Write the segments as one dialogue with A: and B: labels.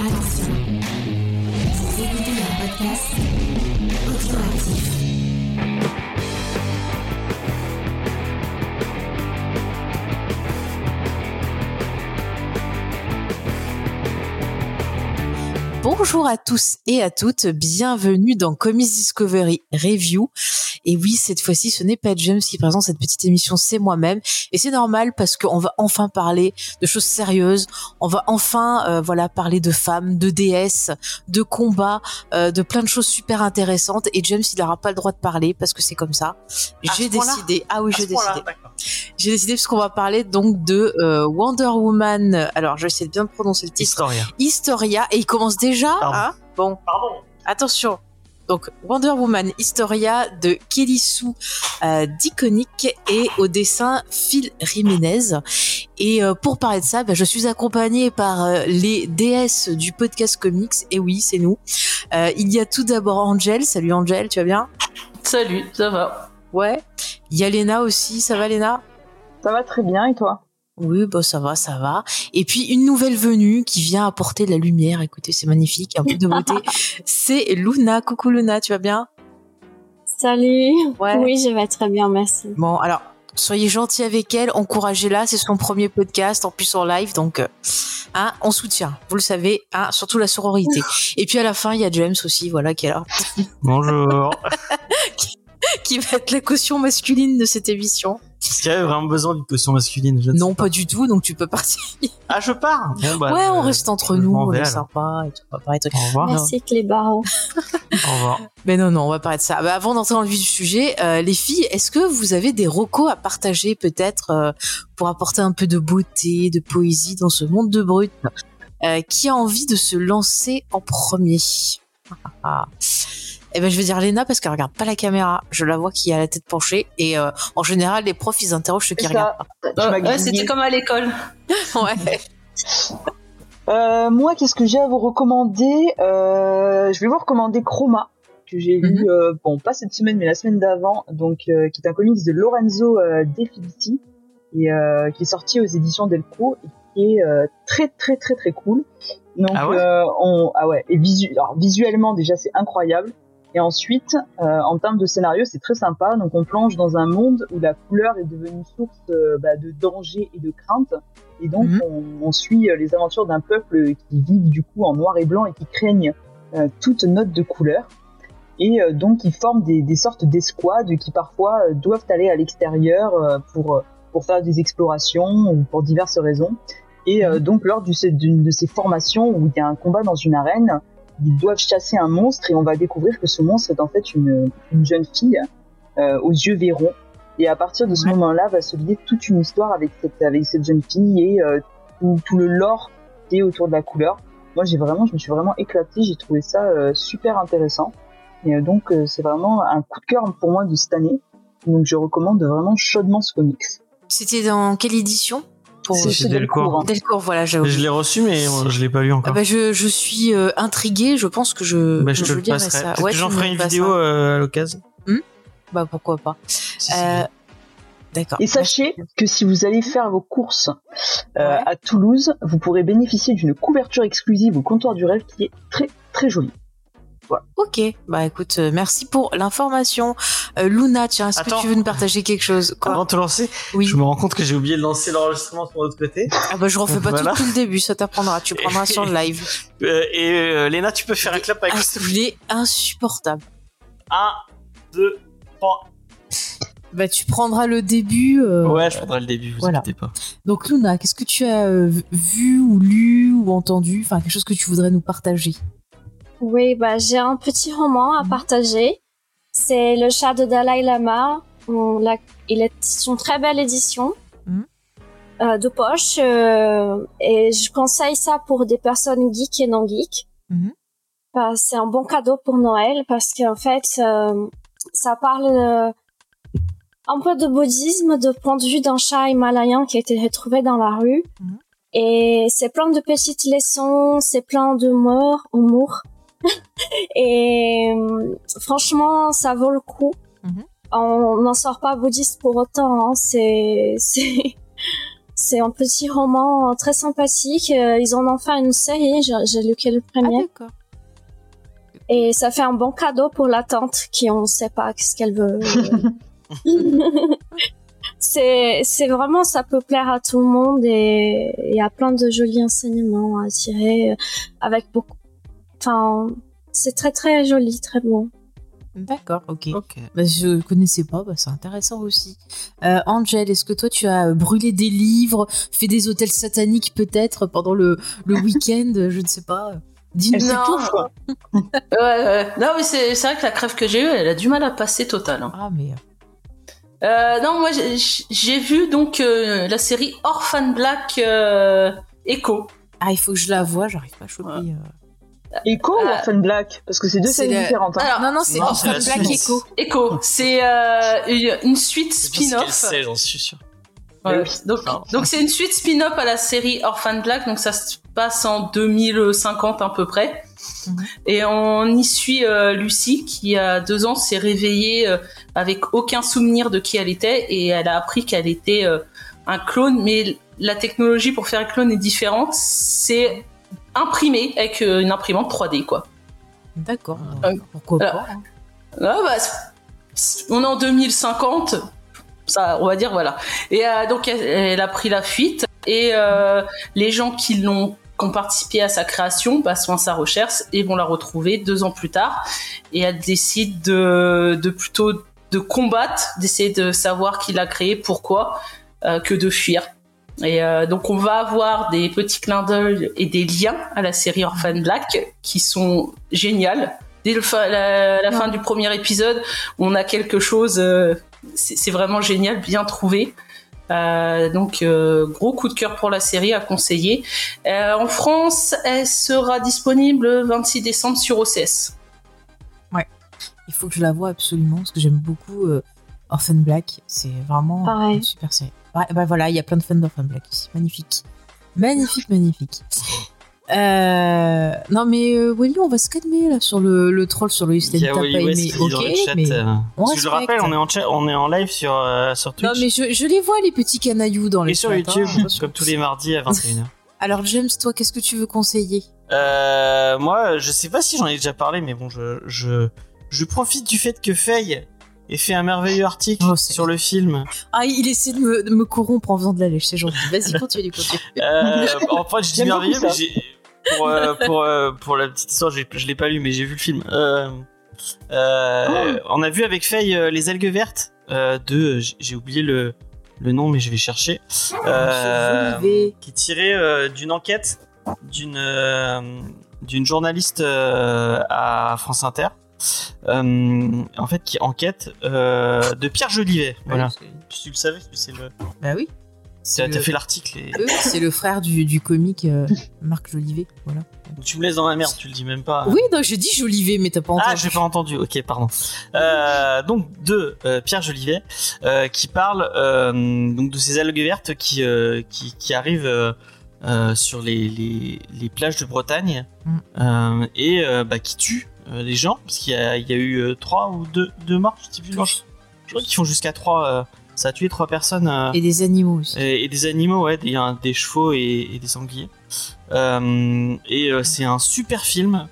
A: Attention, vous écoutez un podcast audioactif.
B: Bonjour à tous et à toutes, bienvenue dans Comics Discovery Review. Et oui, cette fois-ci, ce n'est pas James qui présente cette petite émission, c'est moi-même. Et c'est normal parce qu'on va enfin parler de choses sérieuses. On va enfin, euh, voilà, parler de femmes, de déesses, de combats, euh, de plein de choses super intéressantes. Et James, il n'aura pas le droit de parler parce que c'est comme ça. J'ai décidé. Ah oui, j'ai décidé. J'ai décidé parce qu'on va parler donc de euh, Wonder Woman. Alors, je vais essayer de bien prononcer le titre.
C: Historia.
B: Historia et il commence déjà
C: Pardon.
B: hein bon.
C: Pardon.
B: attention. Donc Wonder Woman Historia de Kelly Sue euh, d'Iconic et au dessin Phil Jiménez. Et euh, pour parler de ça bah, je suis accompagnée par euh, les déesses du podcast comics. Et oui c'est nous. Euh, il y a tout d'abord Angel. Salut Angel tu vas bien?
D: Salut, ça va.
B: Ouais. Il y a Léna aussi. Ça va Léna?
E: Ça va très bien. Et toi?
B: Oui, bah ça va, ça va. Et puis une nouvelle venue qui vient apporter de la lumière. Écoutez, c'est magnifique, un peu de beauté. c'est Luna. Coucou Luna, tu vas bien?
F: Salut.
B: Ouais.
F: Oui, je vais très bien, merci.
B: Bon, alors soyez gentils avec elle, encouragez-la. C'est son premier podcast, en plus en live, donc euh, hein, on soutient. Vous le savez, hein, surtout la sororité. Et puis à la fin, il y a James aussi, voilà, qui est là,
C: Bonjour.
B: qui va être la caution masculine de cette émission.
C: Est-ce qu'il y avait vraiment besoin d'une potion masculine? Je ne
B: Non,
C: sais
B: pas du tout. Donc tu peux partir.
C: Ah, je pars Bon, bah,
B: ouais, on
C: euh,
B: reste entre nous, on est sympa et tout. On va parler de trucs.
C: Au revoir.
F: Merci Clébaro.
C: Au revoir.
B: Mais non, non, on va parler de ça. Bah, avant d'entrer dans le vif du sujet, euh, les filles, est-ce que vous avez des recos à partager peut-être euh, pour apporter un peu de beauté, de poésie dans ce monde de brut Euh, Qui a envie de se lancer en premier? Ah. Eh ben, je vais dire Léna parce qu'elle regarde pas la caméra. Je la vois qui a la tête penchée et euh, en général, les profs ils interrogent ceux qui regardent.
E: Tu
D: Ouais, c'était comme à l'école.
B: Ouais.
E: Euh, moi, qu'est-ce que j'ai à vous recommander? Euh, Je vais vous recommander Chroma, que j'ai lu,
B: Mhm.
E: euh, bon, pas cette semaine, mais la semaine d'avant, donc euh, qui est un comics de Lorenzo euh, De Filippi, et euh, qui est sorti aux éditions Delco, et qui est euh, très très très très cool. Donc,
C: Ah ouais?
E: euh, on, ah ouais, et visu, alors, visuellement déjà c'est incroyable. Et ensuite, euh, en termes de scénario, c'est très sympa. Donc, on plonge dans un monde où la couleur est devenue source euh, bah, de danger et de crainte. Et donc,
B: Mhm.
E: on, on suit euh, les aventures d'un peuple qui vit du coup en noir et blanc et qui craignent euh, toute note de couleur. Et euh, donc, ils forment des, des sortes d'escouades qui parfois doivent aller à l'extérieur euh, pour, pour faire des explorations ou pour diverses raisons. Et euh, donc, lors du- d'une de ces formations où il y a un combat dans une arène, ils doivent chasser un monstre et on va découvrir que ce monstre est en fait une, une jeune fille euh, aux yeux verrons. Et à partir de ce
B: Ouais.
E: moment-là, va se lier toute une histoire avec cette, avec cette jeune fille et euh, tout, tout le lore qui est autour de la couleur. Moi, j'ai vraiment, je me suis vraiment éclatée. J'ai trouvé ça euh, super intéressant. Et donc, c'est vraiment un coup de cœur pour moi de cette année. Donc, je recommande vraiment chaudement ce comics.
B: C'était dans quelle édition? Pour
E: C'est
C: chez
E: chez
C: Delcourt.
E: Delcourt. hein.
B: Delcourt, voilà.
C: Je l'ai reçu, mais euh, je l'ai pas lu
B: Ah
C: encore.
B: bah je, je suis euh, intriguée, je pense que je,
C: Bah, je te le
B: lirai
C: passerai.
B: ça. Ouais,
C: j'en ferai une vidéo euh, à l'occasion.
B: Bah pourquoi pas.
C: Si.
B: Euh, D'accord.
E: Et sachez que si vous allez faire vos courses euh,
B: Ouais.
E: à Toulouse, vous pourrez bénéficier d'une couverture exclusive au comptoir du rêve qui est très très jolie.
B: Ok, bah écoute, euh, merci pour l'information. Euh, Luna, tiens, est-ce que tu veux nous partager quelque chose Quoi
C: Avant de te lancer,
B: Oui.
C: je me rends compte que j'ai oublié de lancer l'enregistrement sur l'autre côté.
B: Ah bah je refais pas
C: Voilà.
B: tout depuis le début, ça t'apprendra. Tu prendras sur le live.
C: Euh, et euh, Léna, tu peux faire un clap avec
B: Ah, il est insupportable.
C: 1, 2, 3.
B: Bah tu prendras le début.
C: Ouais, je prendrai le début, vous
B: voilà.
C: inquiétez pas.
B: Donc Luna, qu'est-ce que tu as vu ou lu ou entendu Enfin quelque chose que tu voudrais nous partager?
F: Oui, bah, j'ai un petit roman à partager. C'est Le chat de Dalai Lama. On l'a- il est une très belle édition
B: Mhm.
F: euh, de poche. euh, et je conseille ça pour des personnes geeks et non geeks.
B: Mhm.
F: Bah, c'est un bon cadeau pour Noël parce qu'en fait, euh, ça parle un peu de bouddhisme de point de vue d'un chat himalayen qui a été retrouvé dans la rue.
B: Mhm.
F: Et c'est plein de petites leçons, c'est plein d'humour, humour. Et euh, franchement, ça vaut le coup.
B: Mhm.
F: On n'en sort pas bouddhiste pour autant. Hein. C'est, c'est, un petit roman très sympathique. Euh, Ils en ont fait une série. J'ai lu que le
B: Ah
F: premier.
B: d'accord.
F: Et ça fait un bon cadeau pour la tante qui on ne sait pas ce qu'elle veut. c'est c'est vraiment ça peut plaire à tout le monde et il y a plein de jolis enseignements à tirer avec beaucoup. Enfin, c'est très très joli, très beau.
B: D'accord, ok.
C: Ok.
B: Bah, je connaissais pas, bah, c'est intéressant aussi. Euh, Angel, est-ce que toi tu as brûlé des livres, fait des hôtels sataniques peut-être pendant le, le week-end, je ne sais pas. Dis-nous.
E: Quoi.
D: Ouais, ouais. Non, mais c'est c'est vrai que la crève que j'ai eue, elle a du mal à passer total. hein.
B: Ah mais
D: Euh, non, moi j'ai- j'ai vu donc euh, la série Orphan Black euh, Echo.
B: ah il faut que je la voie, j'arrive pas à choper.
D: Ouais.
E: Echo ou
D: Euh,
E: Orphan Black Parce que c'est deux séries différentes. hein.
D: Alors,
B: Non non c'est Orphan Black
C: suite.
B: Echo.
D: Echo, c'est euh, une, suite spin-off.
C: sait, j'en suis sûr.
D: Ouais.
E: Oui.
D: Donc, donc c'est une suite spin-off à la série Orphan Black, donc ça se passe en 2050 à peu près.
B: Mhm.
D: Et on y suit euh, Lucie qui à deux ans s'est réveillée euh, avec aucun souvenir de qui elle était et elle a appris qu'elle était euh, un clone, mais la technologie pour faire un clone est différente. C'est imprimé avec euh, une imprimante 3D quoi.
B: D'accord.
D: Euh,
B: Pourquoi
D: alors,
B: pas hein.
D: Ah bah, c'est- c'est- on est en 2050, ça, on va dire voilà. Et euh, donc elle, elle a pris la fuite et euh, les gens qui l'ont qui ont participé à sa création bah, sont à sa recherche et vont la retrouver deux ans plus tard. Et elle décide de, de plutôt de combattre, d'essayer de savoir qui l'a créé, pourquoi, euh, que de fuir. Et euh, donc on va avoir des petits clins d'œil et des liens à la série Orphan Black qui sont géniales. Dès le fin- la, la fin du premier épisode, on a quelque chose, euh, c'est c'est vraiment génial, bien trouvé. Euh, donc euh, gros coup de cœur pour la série à conseiller. Euh, en France, elle sera disponible le 26 décembre sur OCS.
B: Il faut que je la voie absolument parce que j'aime beaucoup euh, Orphan Black. C'est vraiment
F: Pareil.
B: une super série. Ouais, bah voilà, il y a plein de fans d'Orphan Black ici. Magnifique. Magnifique, magnifique. Euh, non mais euh, on va se calmer là sur le, le troll sur le Houston. T'as pas aimé,
C: dit dans
B: ok,
C: le chat.
B: mais
C: euh,
B: on
C: je le rappelle, on est en, on est en live sur, euh, sur Twitch
B: non mais je, je les vois les petits canailloux dans les
C: et sur YouTube,
B: hein,
C: comme tous les mardis à 21h.
B: Alors James, toi, qu'est-ce que tu veux conseiller?
C: Euh, moi, je sais pas si j'en ai déjà parlé, mais bon, je, je, je profite du fait que Faye ait fait un merveilleux article
B: Oh,
C: sur le film.
B: Ah, il essaie de me, de me corrompre en faisant de la lèche, c'est gentil. Vas-y, continue, continue.
C: Euh, en fait, je dis merveilleux, mais
E: ça.
C: j'ai. Pour, euh, pour, euh, pour la petite histoire, je l'ai pas lu, mais j'ai vu le film. On a vu avec Faye les algues vertes de. j'ai- oublié le, le nom, mais je vais chercher.
B: Jolivet.
C: qui est tiré d'une enquête d'une d'une journaliste à France Inter. Euh, en fait, qui enquête euh, de Pierre Jolivet. Voilà. Tu le savais, c'est le.
B: Bah oui.
C: T'as
B: le-
C: fait l'article et
B: Oui, oui, c'est le frère du, du comique euh, Marc Jolivet. Voilà.
C: tu me laisses dans la merde. Tu le dis même pas.
B: Oui, non, je dis Jolivet, mais t'as pas entendu.
C: Ah, j'ai pas entendu. Ok, pardon. Euh, donc de euh, Pierre Jolivet euh, qui parle euh, donc de ces algues vertes qui euh, qui, qui arrivent euh, euh, sur les, les, les plages de Bretagne
B: Mm.
C: euh, et euh, bah, qui tuent euh, les gens parce qu'il y a, il y a eu euh, trois ou deux, deux morts. Je sais plus. non, je, je crois qu'ils font jusqu'à trois. euh, ça a tué trois personnes. euh,
B: Et des animaux aussi.
C: et, et des animaux, ouais, des chevaux et, et des sangliers. Euh, et euh, c'est un super film,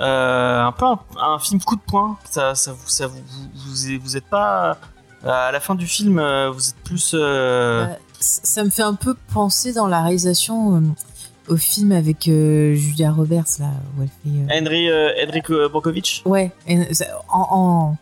C: euh, un peu un, un film coup de poing. Ça, ça vous, ça vous, vous, vous, vous êtes pas à la fin du film, euh, vous êtes plus. euh,
B: Euh, ça ça me fait un peu penser dans la réalisation euh, au film avec euh, Julia Roberts, là, où elle fait. euh,
C: Henry, euh, Henry Brokovich.
B: Ouais, en, en,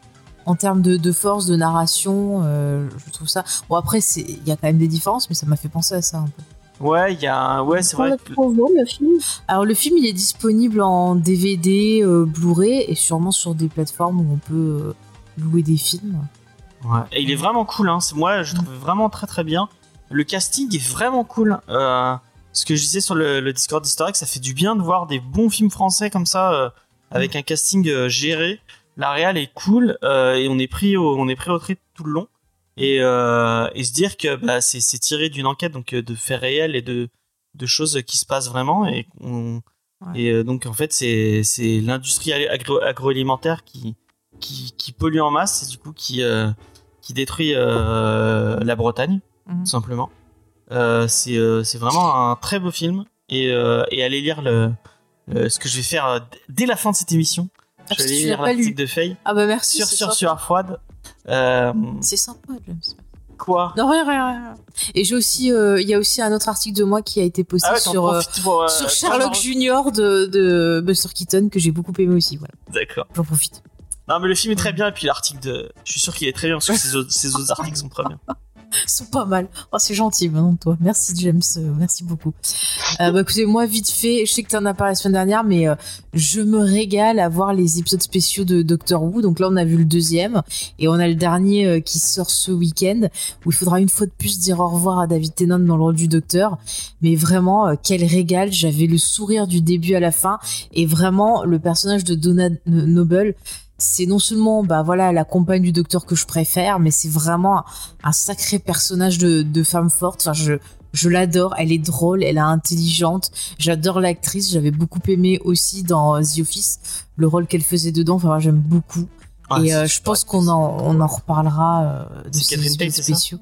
B: en termes de, de force, de narration, euh, je trouve ça. Bon, après, c'est- il y a quand même des différences, mais ça m'a fait penser à ça un peu.
C: Ouais, il y a un, ouais, c'est
F: On
C: vrai.
F: le
C: que-
F: film?
B: Alors, le film, il est disponible en DVD, euh, Blu-ray, et sûrement sur des plateformes où on peut euh, louer des films.
C: Ouais. Et il est vraiment cool, hein. C'est- Moi, je trouve vraiment très très bien. Le casting est vraiment cool. Euh, ce que je disais sur le, le Discord historique, ça fait du bien de voir des bons films français comme ça, euh, avec un casting euh, géré. La réal est cool euh, et on est pris au, on est pris au trip tout le long. Et, et se dire que bah, c'est c'est tiré d'une enquête, donc de faits réels et de, de choses qui se passent vraiment. Et, on-
B: Ouais.
C: et donc en fait, c'est c'est l'industrie agro- agroalimentaire qui, qui, qui pollue en masse et du coup qui, qui détruit la Bretagne,
B: Mhm.
C: tout simplement. Euh, c'est euh, c'est vraiment un très beau film et, euh, et allez lire le, le- ce que je vais faire dès la fin de cette émission.
B: Ah,
C: Je vais aller lire
B: pas lu.
C: l'article de Faye
B: Ah bah merci.
C: sur sur sur Froide.
B: C'est sympa, James.
C: quoi
B: Non, rien, rien, rien. Et j'ai aussi, euh, il y a aussi un autre article de moi qui a été posté
C: Ah ouais,
B: sur, euh,
C: pour, euh,
B: sur Sherlock. Junior de, de Buster Keaton que j'ai beaucoup aimé aussi. Voilà,
C: D'accord.
B: j'en profite.
C: Non mais le film est très bien et puis l'article de, je suis sûr qu'il est très bien parce que ses autres, ses autres articles sont très bien.
B: Sont pas mal. Oh, c'est gentil, maintenant toi. Merci James, euh, merci beaucoup. Euh, bah écoutez, moi vite fait, je sais que tu en as parlé la semaine dernière, mais euh, je me régale à voir les épisodes spéciaux de Doctor Who. Donc là, on a vu le deuxième et on a le dernier qui sort ce week-end où il faudra une fois de plus dire au revoir à David Tennant dans le rôle du Docteur. Mais vraiment, quel régal J'avais le sourire du début à la fin et vraiment le personnage de Donna Noble. C'est non seulement bah voilà la compagne du docteur que je préfère, mais c'est vraiment un sacré personnage de, de femme forte. Enfin, je, je l'adore. Elle est drôle, elle est intelligente. J'adore l'actrice. J'avais beaucoup aimé aussi dans The Office le rôle qu'elle faisait dedans. Enfin, j'aime beaucoup.
C: Ah,
B: et euh, je pense qu'on en, on en reparlera euh, de ces
C: Catherine Tate,
B: spéciaux.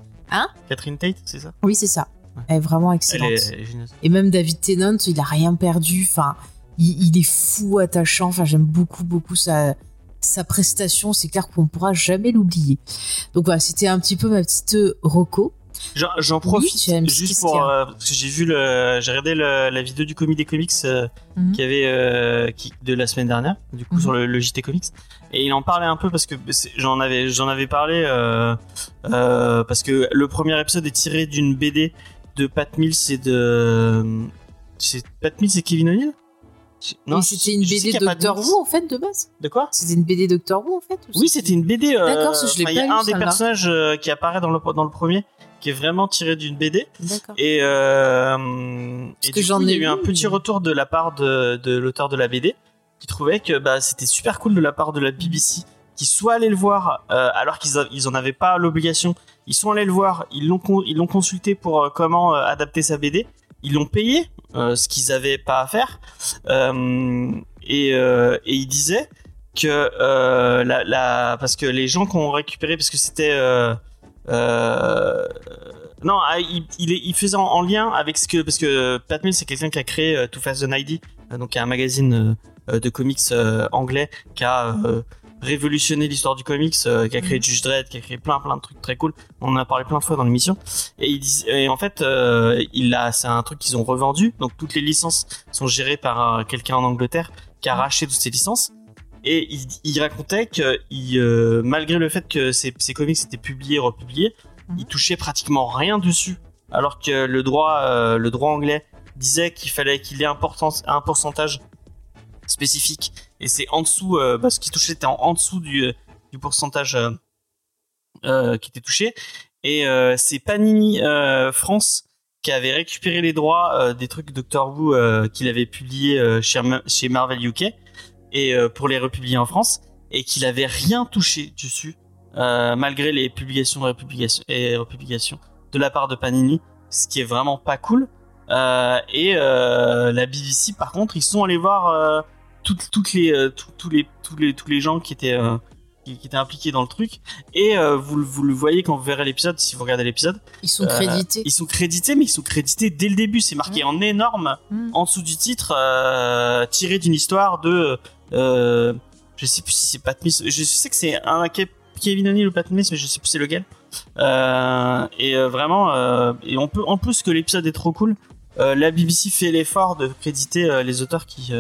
C: Catherine Tate, c'est ça?
B: Oui, c'est ça. Elle est vraiment
C: Elle
B: excellente.
C: est, elle est géniale.
B: Et même David Tennant, il a rien perdu. Enfin, il, il est fou attachant. Enfin, j'aime beaucoup, beaucoup sa, sa prestation. C'est clair qu'on pourra jamais l'oublier. Donc voilà, c'était un petit peu ma petite euh, roco.
C: J'en- profite juste pour euh, parce que j'ai vu le j'ai regardé le- la vidéo du comité des comics euh,
B: Mhm.
C: qui avait euh, qui, de la semaine dernière du coup
B: Mhm.
C: sur le, le JT Comics et il en parlait un peu parce que j'en avais j'en avais parlé parce que le premier épisode est tiré d'une BD de Pat Mills et de c'est Pat Mills et Kevin O'Neill?
B: Et c'était une BD
C: pas
B: Doctor. Who en fait de base.
C: de quoi?
B: C'était une BD Doctor Who en fait. ou
C: oui, c'était une BD. euh,
B: D'accord, je l'ai
C: enfin, Il y
B: pas
C: a
B: lu,
C: un des personnages euh, qui apparaît dans le, dans le premier, qui est vraiment tiré d'une BD.
B: D'accord.
C: Et, euh, et
B: que j'en
C: coup, il y a
B: ai
C: eu un petit retour de la part de, de l'auteur de la BD, qui trouvait que bah, c'était super cool de la part de la BBC, qui soit allé le voir, euh, alors qu'ils ils en avaient pas l'obligation. Ils sont allés le voir, ils l'ont ils l'ont consulté pour comment adapter sa BD. Ils l'ont payé, euh, ce qu'ils avaient pas à faire. Euh, et, euh, et il disait que parce que les gens qui ont récupéré parce que c'était non ah, il, faisait en, en lien avec ce que parce que Pat Mills c'est quelqu'un qui a créé Too Fast the 90 euh, donc un magazine de comics anglais qui a révolutionné l'histoire du comics euh, qui a créé
B: Mhm.
C: Judge Dredd qui a créé plein plein de trucs très cool. On en a parlé plein de fois dans l'émission. Et, il dis- et en fait euh, il a c'est un truc qu'ils ont revendu. Donc toutes les licences sont gérées par euh, quelqu'un en Angleterre qui a racheté toutes ces licences. Et il, il racontait que il, malgré le fait que ces, ces comics étaient publiés republiés
B: Mhm.
C: il touchait pratiquement rien dessus. Alors que le droit le droit anglais disait qu'il fallait qu'il ait un pourcentage spécifique et c'est en dessous euh, bah, ce qui touchait était en, dessous du, du pourcentage euh, euh, qui était touché. Et euh, c'est Panini euh, France qui avait récupéré les droits euh, des trucs Doctor Who euh, qu'il avait publié euh, chez, chez Marvel UK et euh, pour les republier en France et qu'il avait rien touché dessus euh, malgré les publications et republications, de la part de Panini ce qui est vraiment pas cool. Euh, et euh, la BBC par contre ils sont allés voir euh, toutes, toutes les, euh, tous- les tous les tous les gens qui étaient euh, qui, qui étaient impliqués dans le truc et euh, vous, le- vous le voyez quand vous verrez l'épisode si vous regardez l'épisode
B: Ils sont crédités.
C: ils sont crédités, mais ils sont crédités dès le début. C'est marqué en énorme
B: Mm.
C: en dessous du titre, tiré d'une histoire de. Je sais plus si c'est Pat Smith. Je sais que c'est un Ke- Kevin O'Neill ou Pat Smith, mais je sais plus c'est lequel. Euh, et euh, vraiment, euh, et on peut en plus que l'épisode est trop cool. la BBC fait l'effort de créditer les auteurs qui,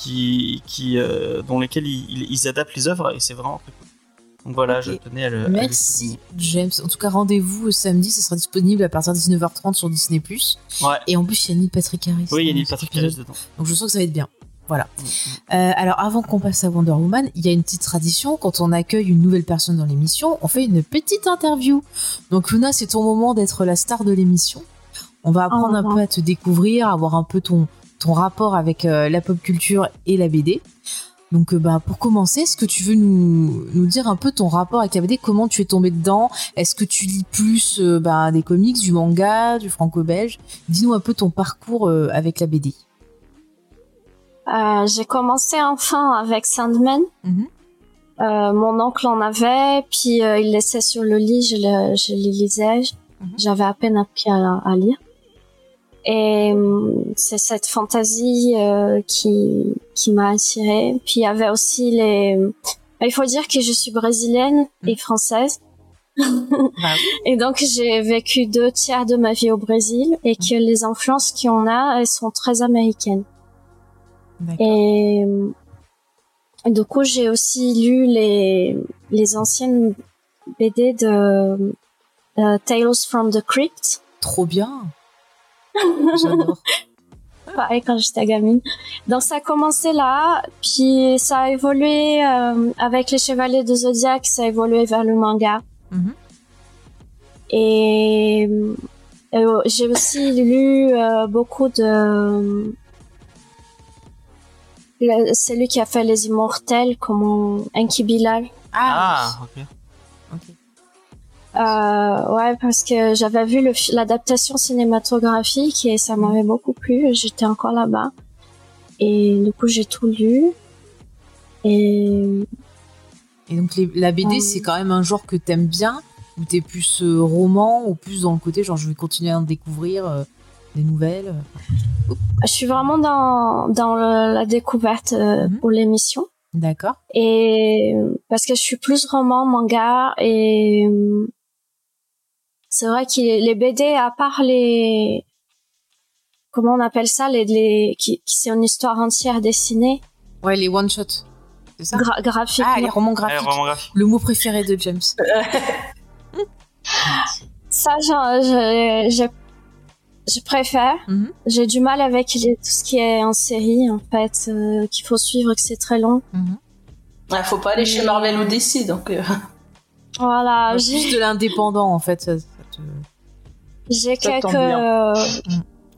C: qui, qui, euh, dont lesquels ils, adaptent les œuvres, et c'est vraiment très cool. Donc voilà, je tenais à le. à le
B: Merci James. En tout cas, rendez-vous samedi, ça sera disponible à partir de 19h30 sur Disney+.
C: Ouais.
B: Et en plus, il y a Neil Patrick Harris.
C: Oui, il y a
B: dans
C: Neil Patrick. Harris dedans.
B: Donc je sens que ça va être bien. Voilà. Euh, alors avant qu'on passe à Wonder Woman, il y a une petite tradition quand on accueille une nouvelle personne dans l'émission, on fait une petite interview. Donc Luna, c'est ton moment d'être la star de l'émission. On va apprendre un peu à te découvrir, avoir un peu ton ton rapport avec euh, la pop culture et la BD. Donc euh, bah pour commencer, est-ce que tu veux nous nous dire un peu ton rapport avec la BD, comment tu es tombé dedans? Est-ce que tu lis plus euh, bah, des comics, du manga, du franco-belge? Dis-nous un peu ton parcours euh, avec la BD.
F: Euh, j'ai commencé enfin avec Sandman.
B: Mhm.
F: Euh, mon oncle en avait, puis il laissait sur le lit, je le, je les lisais. Mhm. J'avais à peine appris à, à lire. Et hum, c'est cette fantaisie euh, qui qui m'a attirée. Puis il y avait aussi les. Il faut dire que je suis brésilienne et française.
B: Bah
F: Et donc j'ai vécu deux tiers de ma vie au Brésil et que les influences qu'on a, elles sont très américaines.
B: D'accord.
F: Et du coup, j'ai aussi lu les, les anciennes BD de euh, Tales from the Crypt.
B: Trop bien. J'adore.
F: Pareil quand j'étais gamine. Donc ça a commencé là, puis ça a évolué euh, avec les Chevaliers de Zodiac, ça a évolué vers le manga.
B: Mhm.
F: Et euh, j'ai aussi lu euh, beaucoup de le- celui qui a fait les Immortels, comme Enki Bilal.
C: Ah, ok.
B: ok.
F: Euh, ouais, parce que j'avais vu l'adaptation cinématographique et ça m'avait beaucoup plu. J'étais encore là-bas. Et du coup, j'ai tout lu. Et
B: Et donc les- la BD,
F: Euh.
B: c'est quand même un genre que t'aimes bien, ou t'es plus euh, roman, ou plus dans le côté genre je vais continuer à en découvrir des nouvelles?
F: je suis vraiment dans, dans le- la découverte
B: Mhm.
F: pour l'émission.
B: D'accord.
F: Et parce que je suis plus roman, manga et c'est vrai que les BD, à part les comment on appelle ça, les, les qui, qui c'est une histoire entière dessinée,
B: Ouais, les one shot. C'est ça?
F: Gra- graphiquement.
B: Ah, les romans graphiques.
C: graphique.
B: Le mot préféré de James.
F: Ça, genre, je, je, je préfère.
B: Mhm.
F: J'ai du mal avec les- tout ce qui est en série, en fait, euh, qu'il faut suivre, que c'est très long.
B: Mhm.
D: Ouais, faut pas aller chez Marvel ou DC, donc. euh,
F: Voilà, j'ai
B: plus de l'indépendant en fait. Te-
F: j'ai quelques. euh,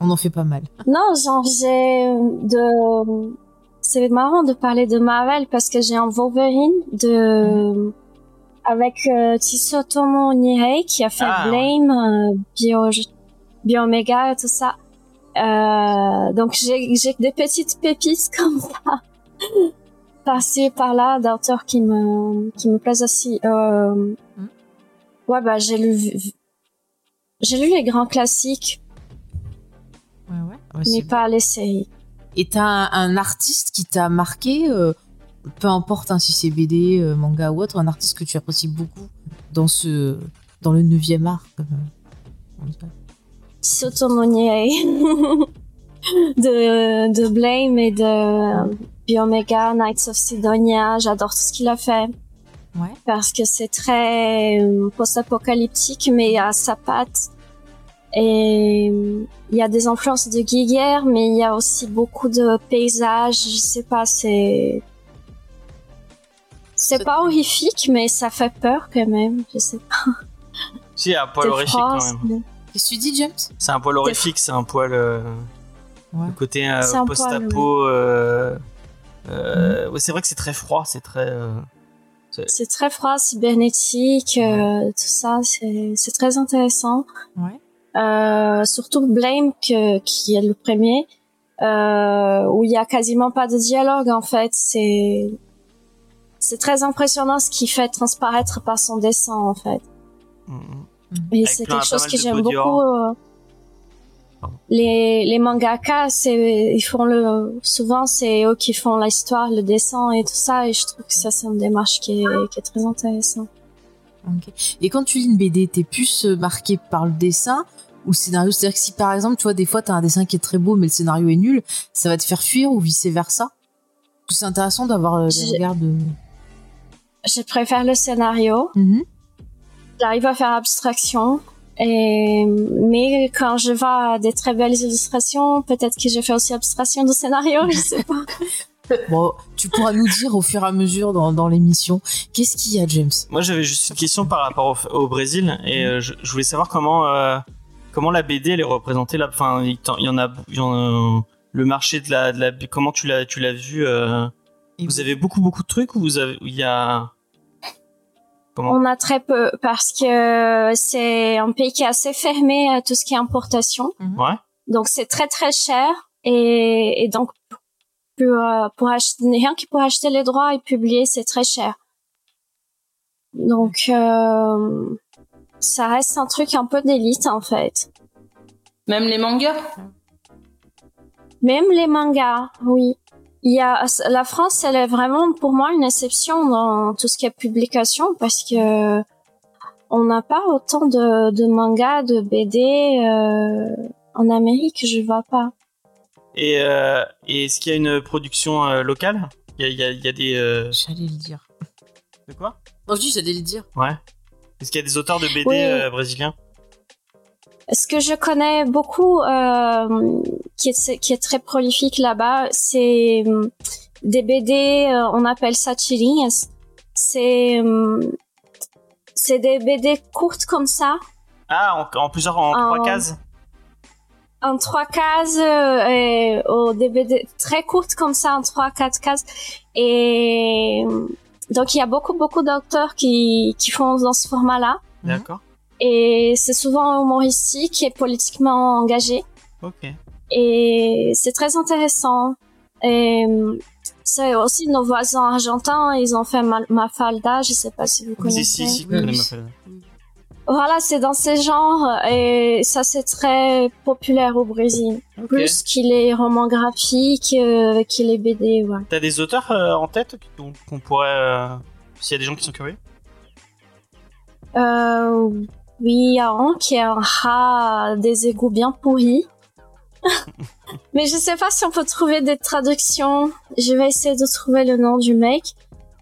B: On en fait pas mal.
F: Non, genre, j'ai de. C'est marrant de parler de Marvel parce que j'ai un Wolverine de. Avec euh, Tsutomu Nihei qui a fait
C: Ah,
F: Blame, euh, Bio, Biomega et tout ça. Euh, donc j'ai j'ai des petites pépites comme ça. Par-ci, par-là, d'auteurs qui me, qui me plaisent aussi. Euh,
B: Hmm.
F: Ouais, bah, j'ai lu, j'ai lu les grands classiques,
B: Ouais, ouais. Ouais,
F: mais pas les séries.
B: Et t'as un, un artiste qui t'a marqué, euh, peu importe hein, si c'est BD, euh, manga ou autre, un artiste que tu apprécies beaucoup dans ce dans le 9e art. Comme, euh, on
F: de, de Blame et de Biomega, Knights of Sidonia. J'adore tout ce qu'il a fait
B: Ouais.
F: parce que c'est très post-apocalyptique, mais a sa patte. Et euh, il y a des influences de Giger, mais il y a aussi beaucoup de paysages. Je sais pas, c'est c'est pas horrifique, mais ça fait peur quand même. Je sais pas.
C: Si, un poil horrifique quand même.
B: Qu'est-ce que tu dis, James?
C: C'est un poil horrifique, c'est un poil. euh,
B: Ouais.
C: Le côté euh,
F: C'est un
C: post-apo. euh, euh, ouais, c'est vrai que c'est très froid, c'est très. euh,
F: C'est très froid, cybernétique, euh, tout ça, c'est c'est très intéressant.
B: Ouais.
F: Euh, surtout Blame, que, qui est le premier, euh, où il y a quasiment pas de dialogue en fait. C'est c'est très impressionnant ce qu'il fait transparaître par son dessin en fait.
C: mm, mm.
F: Et c'est quelque chose que j'aime beaucoup. euh, les les mangaka, c'est ils font le souvent c'est eux qui font l'histoire, le dessin et tout ça. Et je trouve que ça c'est une démarche qui est qui est très intéressante.
B: Et quand tu lis une BD, t'es plus euh, marqué par le dessin ou le scénario? C'est-à-dire que si par exemple, tu vois, des fois, t'as un dessin qui est très beau, mais le scénario est nul, ça va te faire fuir ou vice versa C'est intéressant d'avoir euh, des
F: J'ai-
B: regards de.
F: Je préfère le scénario.
B: Mhm.
F: J'arrive à faire abstraction. Et, mais quand je vois des très belles illustrations, peut-être que je fais aussi abstraction du scénario, je sais pas.
B: Bon, tu pourras nous dire au fur et à mesure dans, dans l'émission. Qu'est-ce qu'il y a, James?
C: Moi, j'avais juste une question par rapport au, au Brésil et euh, je, je voulais savoir comment euh, comment la BD elle est représentée là. Enfin, il y en a, il y en a- le marché de la, de la comment tu l'as tu l'as vu. euh, vous avez beaucoup beaucoup de trucs ou vous avez il y a comment?
F: On a très peu parce que c'est un pays qui est assez fermé à tout ce qui est importation.
C: Ouais.
F: Donc c'est très très cher et, et donc pour, euh, pour acheter rien que pour acheter les droits et publier c'est très cher. Donc euh, ça reste un truc un peu d'élite en fait.
D: Même les mangas?
F: Même les mangas, oui. Il y a la France, elle est vraiment pour moi une exception dans tout ce qui est publication parce que on n'a pas autant de, de mangas, de BD euh, en Amérique, je vois pas.
C: Et, euh, et est-ce qu'il y a une production euh, locale? Il y, a, il, y a, il y a des. euh,
B: J'allais le dire.
C: De quoi?
B: Non, je dis, j'allais le dire.
C: Ouais. Est-ce qu'il y a des auteurs de BD
F: Oui.
C: euh, brésiliens?
F: Ce que je connais beaucoup, euh, qui, est, qui est très prolifique là-bas, c'est euh, des BD, euh, on appelle ça tirinhas. C'est euh, c'est des BD courtes comme ça,
C: Ah, en, en plusieurs, en trois cases?
F: En trois cases, euh, très courtes comme ça, en trois, quatre cases. Et donc il y a beaucoup, beaucoup d'auteurs qui, qui font dans ce format-là.
C: D'accord.
F: Et c'est souvent humoristique et politiquement engagé.
C: Ok.
F: Et c'est très intéressant. Et c'est aussi nos voisins argentins, ils ont fait Ma- Mafalda, je sais pas si vous connaissez.
C: si, si,
B: Oui,
C: je connais
B: oui.
C: ma femme.
F: Voilà, c'est dans ces genres et ça c'est très populaire au Brésil.
C: Ok.
F: Plus qu'il est roman graphique, euh, qu'il est BD, ouais.
C: T'as des auteurs euh, en tête qu'on pourrait. euh, S'il y a des gens qui sont curieux?
F: Euh, oui, il y a un qui a un rat des égouts bien pourris. Mais je sais pas si on peut trouver des traductions. Je vais essayer de trouver le nom du mec.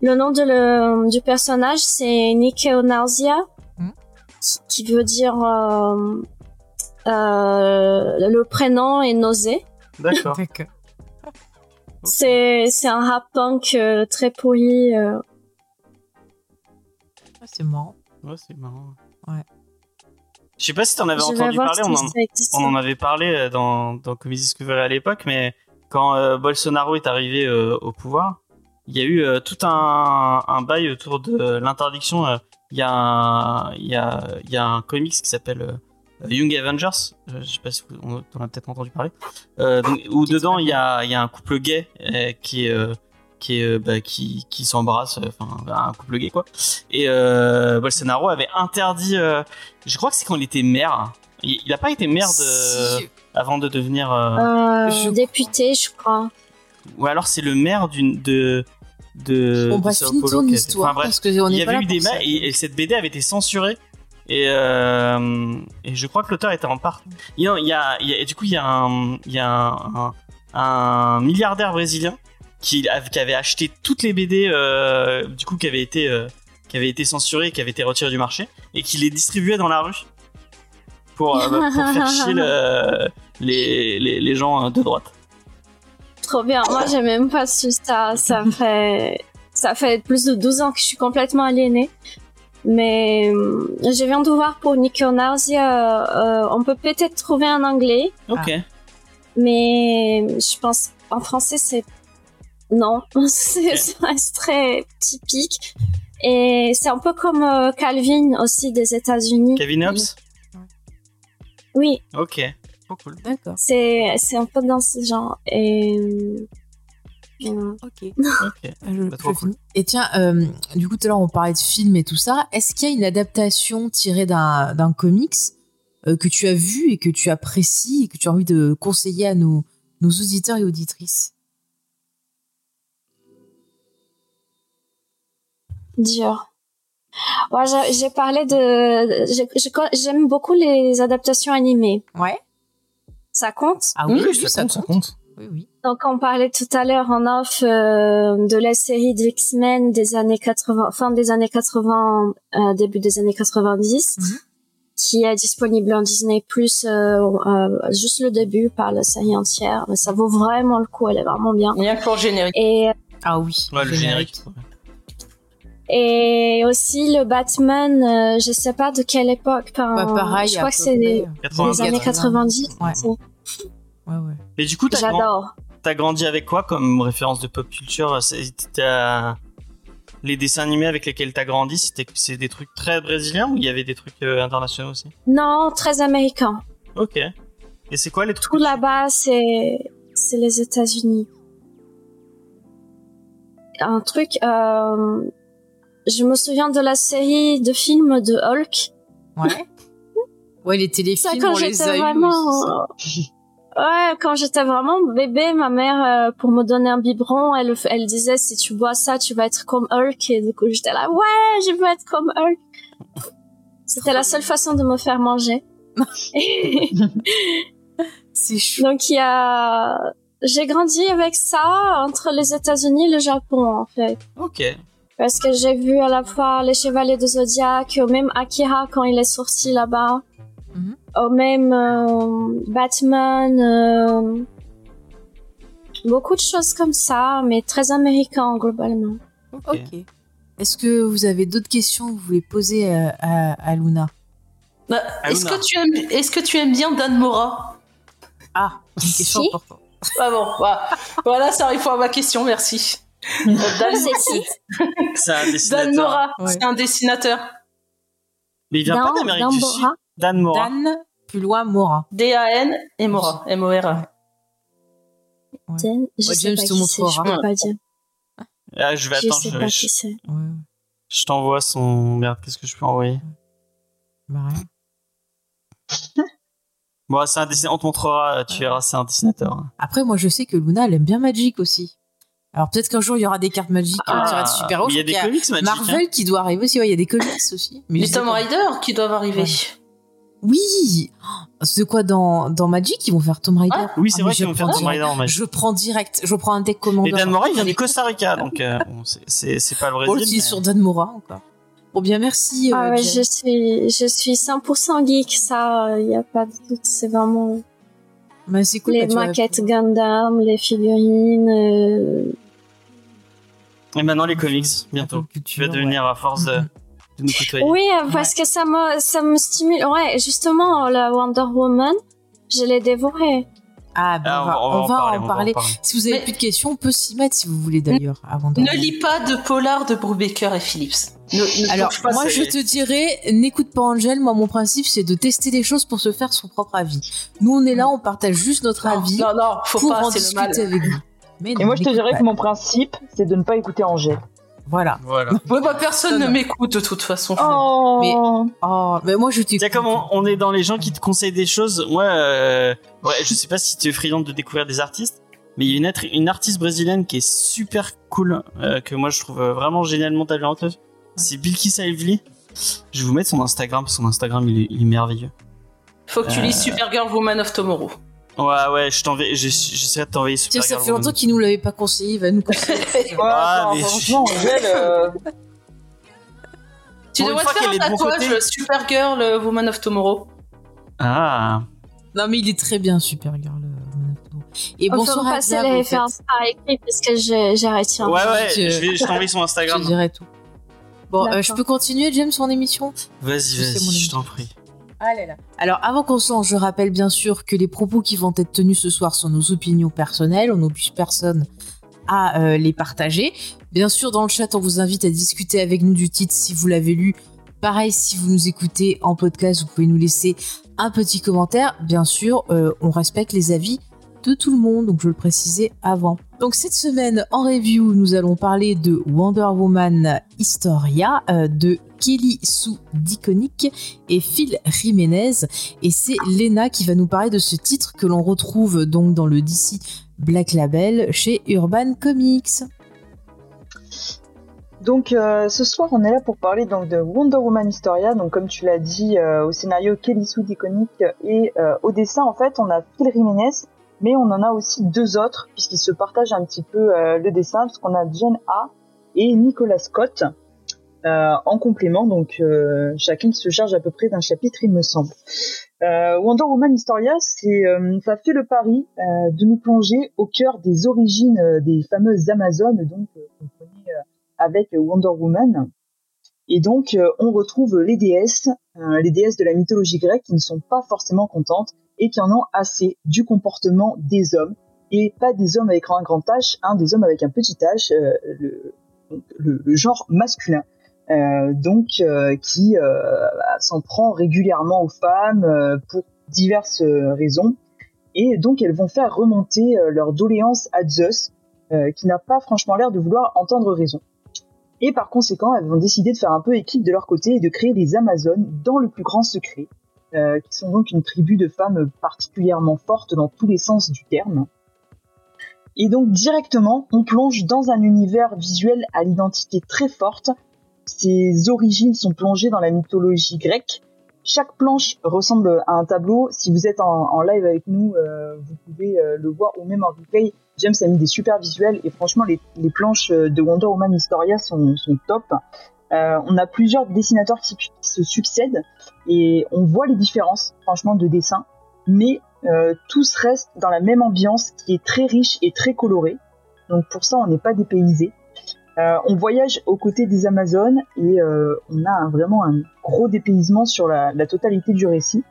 F: Le nom de le, du personnage, c'est Nikeonausia,
B: Hmm.
F: Qui, veut dire euh, euh, le prénom est nausée.
C: D'accord.
F: C'est c'est un rap punk euh, très pourri. euh.
B: Ah, c'est marrant.
C: ouais, c'est marrant.
B: Ouais.
C: Je sais pas si t'en avais
F: Je
C: entendu parler, on en, on en avait parlé dans, dans Comedy Discovery à l'époque, mais quand euh, Bolsonaro est arrivé euh, au pouvoir, il y a eu euh, tout un, un bail autour de l'interdiction. Il y, a un- il y, a, il y a un comics qui s'appelle euh, Young Avengers, je sais pas si vous on en a peut-être entendu parler, euh, donc, où dedans il y a, il y a un couple gay euh, qui est... euh, qui est euh, bah, qui qui s'embrasse euh, enfin un couple gay quoi. Et euh, Bolsonaro avait interdit euh, je crois que c'est quand il était maire il, il a pas été maire de
B: Si.
C: avant de devenir euh,
F: Euh,
B: Je-
F: député, je crois.
C: ou alors c'est le maire d'une de de Sao
B: finis
C: Paulo
B: ton histoire,
C: enfin,
B: parce que on
C: il y avait eu des mails et, et cette BD avait été censurée. Et euh, et je crois que l'auteur était en part. A, il y a, il y a- et du coup il y a un il y a un, un, un milliardaire brésilien qui, avait acheté toutes les BD euh, du coup qui avaient été euh, qui avaient été censurées qui avaient été retirées du marché et qui les distribuait dans la rue pour, euh, pour faire chier le- les, les, les gens de droite
F: Trop bien. Moi, j'ai même pas su ça. Ça fait, ça fait plus de 12 ans que je suis complètement aliénée. Mais euh, je viens de voir pour Niconausia, euh, on peut peut-être trouver en anglais,
C: ok
F: mais je pense en français c'est non, c'est reste très typique. Et c'est un peu comme euh, Calvin aussi des États-Unis.
C: Kevin Hobbes
F: Oui,
C: ok cool
B: D'accord.
F: c'est c'est un peu dans ce genre. Et euh.
B: Ok.
C: ok
B: Ah, Je-
C: Bah, trop
B: je
C: cool.
B: Et tiens, euh, du coup, tout à l'heure, on parlait de films et tout ça. Est-ce qu'il y a une adaptation tirée d'un d'un comics euh, que tu as vu et que tu apprécies et que tu as envie de conseiller à nos, nos auditeurs et auditrices?
F: Dur. Ouais, j'ai- parlé de. j'ai- j'ai- J'aime beaucoup les adaptations animées.
B: Ouais.
F: Ça compte
B: Ah
C: Oui,
B: oui,
C: ça
B: ça
C: compte, ça
B: compte. Oui, oui.
F: Donc, on parlait tout à l'heure en off euh, de la série de X-Men des années 80, fin des années 80, euh, début des années 90,
B: Mhm.
F: qui est disponible en Disney Plus, euh, euh, juste le début, pas la série entière, mais ça vaut vraiment le coup, elle est vraiment bien.
D: Rien que pour le générique.
F: Et
B: Ah oui.
C: Ouais, le générique.
F: et aussi le Batman, euh, je sais pas de quelle époque, enfin,
B: Bah, pareil.
F: je crois que c'est des, des
C: 84.
F: années 90.
B: Ouais. Ouais, ouais.
C: Mais du coup, t'as grand-
F: J'adore.
C: t'as grandi avec quoi comme référence de pop culture? Les dessins animés avec lesquels t'as grandi, c'était c'est des trucs très brésiliens ou il y avait des trucs euh, internationaux aussi?
F: Non, très américain.
C: Ok. Et c'est quoi les trucs
F: Tout là-bas, c'est c'est les États-Unis. Un truc, euh, je me souviens de la série de films de Hulk.
B: Ouais. Ouais, les téléfilms,
F: Ça, quand
B: on les a
F: vraiment, euh, ouais, quand j'étais vraiment bébé, ma mère, euh, pour me donner un biberon, elle, elle disait, si tu bois ça, tu vas être comme Hulk. Et du coup, j'étais là, ouais, je veux être comme Hulk. C'était la seule façon de me faire manger.
B: C'est chou.
F: Donc, il y a, j'ai grandi avec ça entre les États-Unis et le Japon, en fait.
C: Ok.
F: Parce que j'ai vu à la fois les Chevaliers de Zodiac, même Akira quand il est sorti là-bas,
B: Mhm.
F: ou même euh, Batman, euh, beaucoup de choses comme ça, mais très américain globalement.
B: Ok. Est-ce que vous avez d'autres questions que vous voulez poser à, à, à Luna?
D: Bah, Est-ce que tu aimes, est-ce que tu aimes bien Dan Mora?
B: Ah, une question
F: Si.
B: importante.
D: Ah bon, voilà. voilà, ça répond à ma question, merci. Dan,
F: C'est qui?
C: C'est un
D: Dan
C: dessinateur.
D: Mora,
B: Ouais.
D: c'est un dessinateur.
C: Mais il vient pas d'Amérique du. Sud. Dan Mora.
B: Dan, plus loin, Mora.
D: D-A-N et Mora. M-O-R-A.
F: Dan, Je
B: Ouais,
F: sais
B: James
F: pas
B: te
F: qui c'est, je peux pas dire.
C: Ah, je vais
F: Je
C: attendre.
F: sais
C: Je,
F: pas
C: je-
F: qui c'est.
B: Ouais,
C: je t'envoie son. Merde, qu'est-ce que je peux envoyer?
B: Bah rien.
C: Bon, c'est un dessinateur. On te montrera, tu verras, c'est un dessinateur.
B: Après, moi, je sais que Luna, elle aime bien Magic aussi. Alors peut-être qu'un jour, il y aura des cartes Magic qui vont de super
C: mais
B: haut.
C: il y a des
B: crois qu'il
C: comics Magic.
B: Marvel
C: hein.
B: qui doit arriver aussi. Ouais, il y a des comics aussi. Mais je
D: Les
B: sais
D: Tom
B: pas.
D: Rider qui doivent arriver.
B: Ouais. Oui C'est de quoi dans, dans Magic Ils vont faire Tomb Raider
D: Ah,
C: Oui, c'est
B: Ah,
C: vrai
B: mais
C: qu'ils
B: je
C: vont faire
B: prends
C: Tomb
B: direct.
C: Raider en Magic.
B: Je prends direct. Je prends un deck commandeur.
C: Et Dan Mora, il vient du Costa Rica, donc euh, bon, c'est- c'est c'est pas le
B: Oh,
C: Brésil.
B: qui est
C: mais-
B: sur Dan Mora encore. Bon, bien, merci.
F: Ah
B: euh,
F: ouais,
B: Jen.
F: je suis, je suis 100% geek, ça, il y a pas de doute, c'est vraiment
B: Bah, c'est cool.
F: les
B: bah,
F: maquettes Gundam, les figurines, euh,
C: Et maintenant les comics, bientôt.
B: culture,
C: Tu vas
B: ouais.
C: devenir à force de. de nous côtoyer.
F: Oui, euh, parce que ça me, ça me stimule. Ouais, justement, la Wonder Woman, je l'ai dévorée.
B: Ah,
C: Ah,
B: on, va, on va en parler.
C: parler.
B: Si vous avez
D: Mais-
B: plus de questions, on peut s'y mettre si vous voulez d'ailleurs, avant de.
D: Ne lis pas de polar de Brubaker et Phillips. Ne, ne
B: Alors, moi, je te dirais, n'écoute pas Angèle. Moi, mon principe, c'est de tester des choses pour se faire son propre avis. Nous, on est là, on partage juste notre
D: Non,
B: avis
D: non, non, faut
B: pour
D: pas,
B: en
D: c'est le mal.
B: discuter avec vous. Mais
E: Et
B: non,
E: moi, je te dirais
B: pas.
E: que mon principe, c'est de ne pas écouter Angèle.
B: Voilà.
C: Voilà.
D: Ouais, bah, personne ne m'écoute de toute façon.
E: Oh
B: Oh, mais moi, je t'écoute.
C: Tiens, comme on, on est dans les gens qui te conseillent des choses, moi, euh, ouais, je sais pas si tu es friand de découvrir des artistes, mais il y a une, artiste brésilienne qui est super cool, euh, que moi je trouve vraiment génialement talentueuse. C'est Bilkis Lively. Je vais vous mettre son Instagram, son Instagram il est, il est merveilleux.
D: Faut que tu
C: Euh.
D: lises Supergirl Woman of Tomorrow.
C: Ouais, ouais, je t'enverrai, je- j'essaierai de t'envoyer
B: Tiens,
C: super.
B: ça fait longtemps qu'il nous l'avait pas conseillé, il va nous conseiller.
E: Ouais,
C: Ah, mais-
E: franchement, Angèle, euh,
D: Tu devrais te faire un tatouage
C: côté.
D: Supergirl euh, Woman of Tomorrow.
C: Ah,
B: non, mais il est très bien, Supergirl. euh. Et bonsoir à
F: passer les références par écrit j'ai, j'ai arrêté.
C: ouais, ouais,
B: je-
C: je je t'envoie son
B: Je
C: Instagram.
B: dirais tout. Bon, euh, je peux continuer, James, mon émission?
C: Vas-y, vas-y, je t'en prie.
B: Ah. Alors, avant qu'on se lance, je rappelle bien sûr que les propos qui vont être tenus ce soir sont nos opinions personnelles. On n'oblige personne à euh, les partager. Bien sûr, dans le chat, on vous invite à discuter avec nous du titre si vous l'avez lu. Pareil, si vous nous écoutez en podcast, vous pouvez nous laisser un petit commentaire. Bien sûr, euh, on respecte les avis de tout le monde, donc je le précisais avant. Donc cette semaine, en review, nous allons parler de Wonder Woman Historia euh, de Kelly Sue Diconic et Phil Jiménez. Et c'est Lena qui va nous parler de ce titre que l'on retrouve donc dans le DC Black Label chez Urban Comics.
E: Donc euh, ce soir, on est là pour parler donc de Wonder Woman Historia. Donc comme tu l'as dit, euh, au scénario Kelly Sue Diconic et au dessin, en fait, on a Phil Jiménez, mais on en a aussi deux autres puisqu'ils se partagent un petit peu euh, le dessin, parce qu'on a Jen A et Nicolas Scott euh, en complément. Donc euh, chacun qui se charge à peu près d'un chapitre, il me semble. Euh, Wonder Woman Historia, c'est ça fait le pari de nous plonger au cœur des origines des fameuses Amazones, donc qu'on connaît avec Wonder Woman. Et donc, on retrouve les déesses, les déesses de la mythologie grecque qui ne sont pas forcément contentes et qui en ont assez du comportement des hommes. Et pas des hommes avec un grand H, hein, des hommes avec un petit H, euh, le, genre masculin. Euh, donc, euh, qui euh, s'en prend régulièrement aux femmes pour diverses raisons. Et donc, elles vont faire remonter leur doléance à Zeus, qui n'a pas franchement l'air de vouloir entendre raison. Et par conséquent, elles vont décider de faire un peu équipe de leur côté et de créer des Amazones dans le plus grand secret, euh, qui sont donc une tribu de femmes particulièrement fortes dans tous les sens du terme. Et donc directement, on plonge dans un univers visuel à l'identité très forte. Ses origines sont plongées dans la mythologie grecque. Chaque planche ressemble à un tableau. Si vous êtes en, live avec nous, euh, vous pouvez euh, le voir ou même en replay. James a mis des super visuels et franchement les, planches de Wonder Woman Historia sont, top. Euh, on a plusieurs dessinateurs qui se succèdent et on voit les différences franchement de dessin, mais euh, tous restent dans la même ambiance qui est très riche et très colorée. Donc pour ça, on n'est pas dépaysé. Euh, on voyage aux côtés des Amazones et euh, on a vraiment un gros dépaysement sur la, totalité du récit.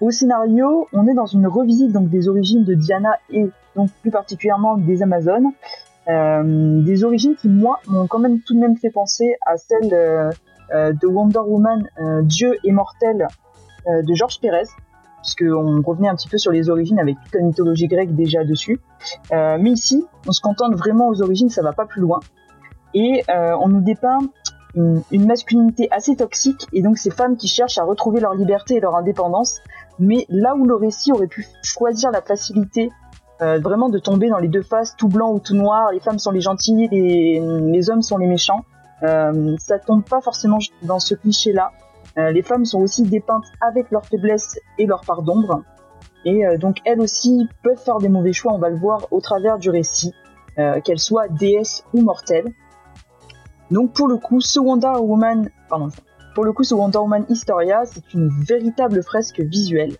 E: Au scénario, on est dans une revisite donc des origines de Diana et donc plus particulièrement des Amazones. Des origines qui moi m'ont quand même tout de même fait penser à celle de Wonder Woman Dieu et mortel de Georges Pérez puisqu'on revenait un petit peu sur les origines avec toute la mythologie grecque déjà dessus. Euh, mais ici, on se contente vraiment aux origines, ça va pas plus loin. Et euh, on nous dépeint une, masculinité assez toxique, et donc ces femmes qui cherchent à retrouver leur liberté et leur indépendance, mais là où le récit aurait pu choisir la facilité euh, vraiment de tomber dans les deux faces, tout blanc ou tout noir, les femmes sont les gentilles, les, les hommes sont les méchants, ça tombe pas forcément dans ce cliché-là. Euh, les femmes sont aussi dépeintes avec leurs faiblesses et leur part d'ombre. Et euh, donc elles aussi peuvent faire des mauvais choix, on va le voir au travers du récit, euh, qu'elles soient déesses ou mortelles. Donc pour le coup, Wonder Woman, pardon, pour le coup, ce Wonder Woman Historia, c'est une véritable fresque visuelle,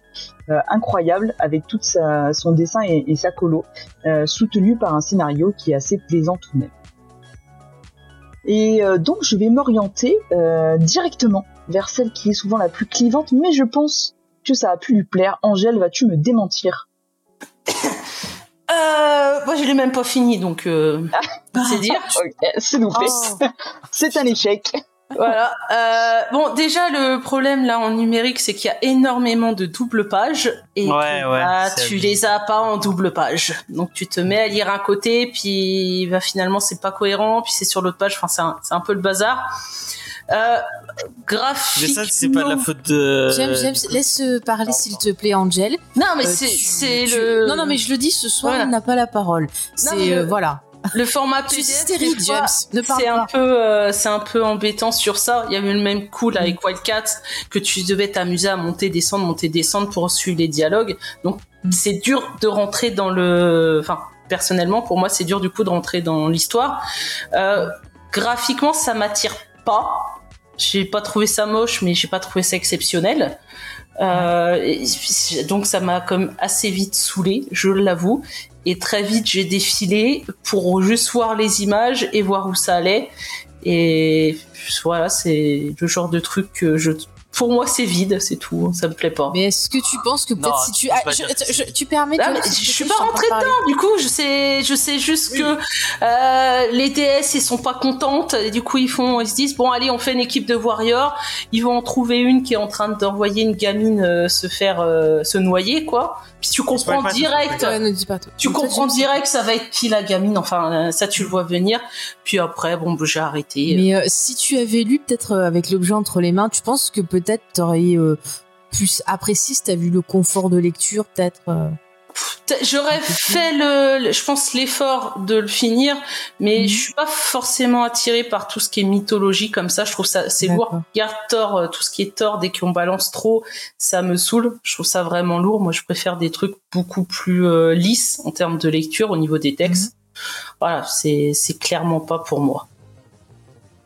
E: incroyable, avec tout son dessin et, sa colo, soutenu par un scénario qui est assez plaisant tout de même. Et donc je vais m'orienter directement vers celle qui est souvent la plus clivante, mais je pense que ça a pu lui plaire. Angèle, vas-tu me démentir?
D: Euh, moi, je l'ai même pas fini, donc euh, c'est dire.
E: c'est. Oh. c'est un échec.
D: Voilà. Euh, bon, déjà le problème là en numérique, c'est qu'il y a énormément de doubles pages et ouais, tu les as pas en double page. Donc tu te mets à lire un côté, puis bah, finalement c'est pas cohérent, puis c'est sur l'autre page. Enfin, c'est un, un, peu le bazar. Euh, graphiquement.
C: Mais ça, c'est pas de la faute de.
B: James, James, laisse parler s'il te plaît, Angel.
D: Non, mais euh, c'est le.
B: Non, non, mais je le dis, ce soir, il n'a pas la parole. C'est euh, voilà.
D: Le format PDF, c'est un peu, euh, c'est un peu embêtant sur ça. Il y avait le même coup là avec mm. Wildcat que tu devais t'amuser à monter, descendre, monter, descendre pour suivre les dialogues. Donc mm. c'est dur de rentrer dans le, enfin personnellement pour moi c'est dur du coup de rentrer dans l'histoire. Euh, graphiquement ça m'attire pas j'ai pas trouvé ça moche, mais j'ai pas trouvé ça exceptionnel. Euh, donc ça m'a comme assez vite saoulé, je l'avoue. Et très vite j'ai défilé pour juste voir les images et voir où ça allait. Et voilà, c'est le genre de truc que je pour moi c'est vide c'est tout ça me plaît pas.
B: Mais est-ce que tu penses que peut-être si tu je, tu permets
D: je, suis pas rentrée dedans du coup je sais je sais juste que euh, les DS ils sont pas contentes. Et du coup ils font ils se disent bon allez on fait une équipe de warriors. Ils vont en trouver une qui est en train d'envoyer une gamine euh, se faire euh, se noyer quoi puis tu comprends direct tu comprends direct ça va être qui la gamine enfin ça tu le vois venir puis après bon j'ai arrêté
B: mais si tu avais lu peut-être avec l'objet entre les mains tu penses que peut-être peut-être t'aurais euh, plus apprécié si t'as vu le confort de lecture, peut-être. Euh.
D: J'aurais fait le, je pense l'effort de le finir, mais mhm. je suis pas forcément attirée par tout ce qui est mythologie comme ça. Je trouve ça c'est lourd. Garde Thor, euh, tout ce qui est Thor, dès qu'on balance trop, ça me saoule. Je trouve ça vraiment lourd. Moi, je préfère des trucs beaucoup plus lisses en termes de lecture au niveau des textes. Mhm. Voilà, c'est c'est clairement pas pour moi.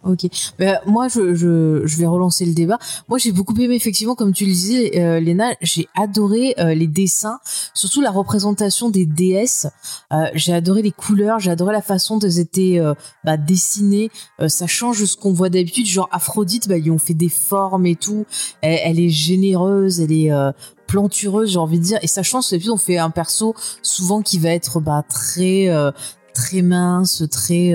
B: Ok. Ben, moi, je, je, je, vais relancer le débat. Moi, j'ai beaucoup aimé, effectivement, comme tu le disais, euh, Léna, j'ai adoré euh, les dessins, surtout la représentation des déesses. Euh, j'ai adoré les couleurs, j'ai adoré la façon dont elles étaient euh, bah, dessinées. Euh, ça change de ce qu'on voit d'habitude. Genre, Aphrodite, bah, ils ont fait des formes et tout. Elle, elle est généreuse, elle est plantureuse, j'ai envie de dire. Et ça change, on fait un perso souvent qui va être bah, très, très mince, très...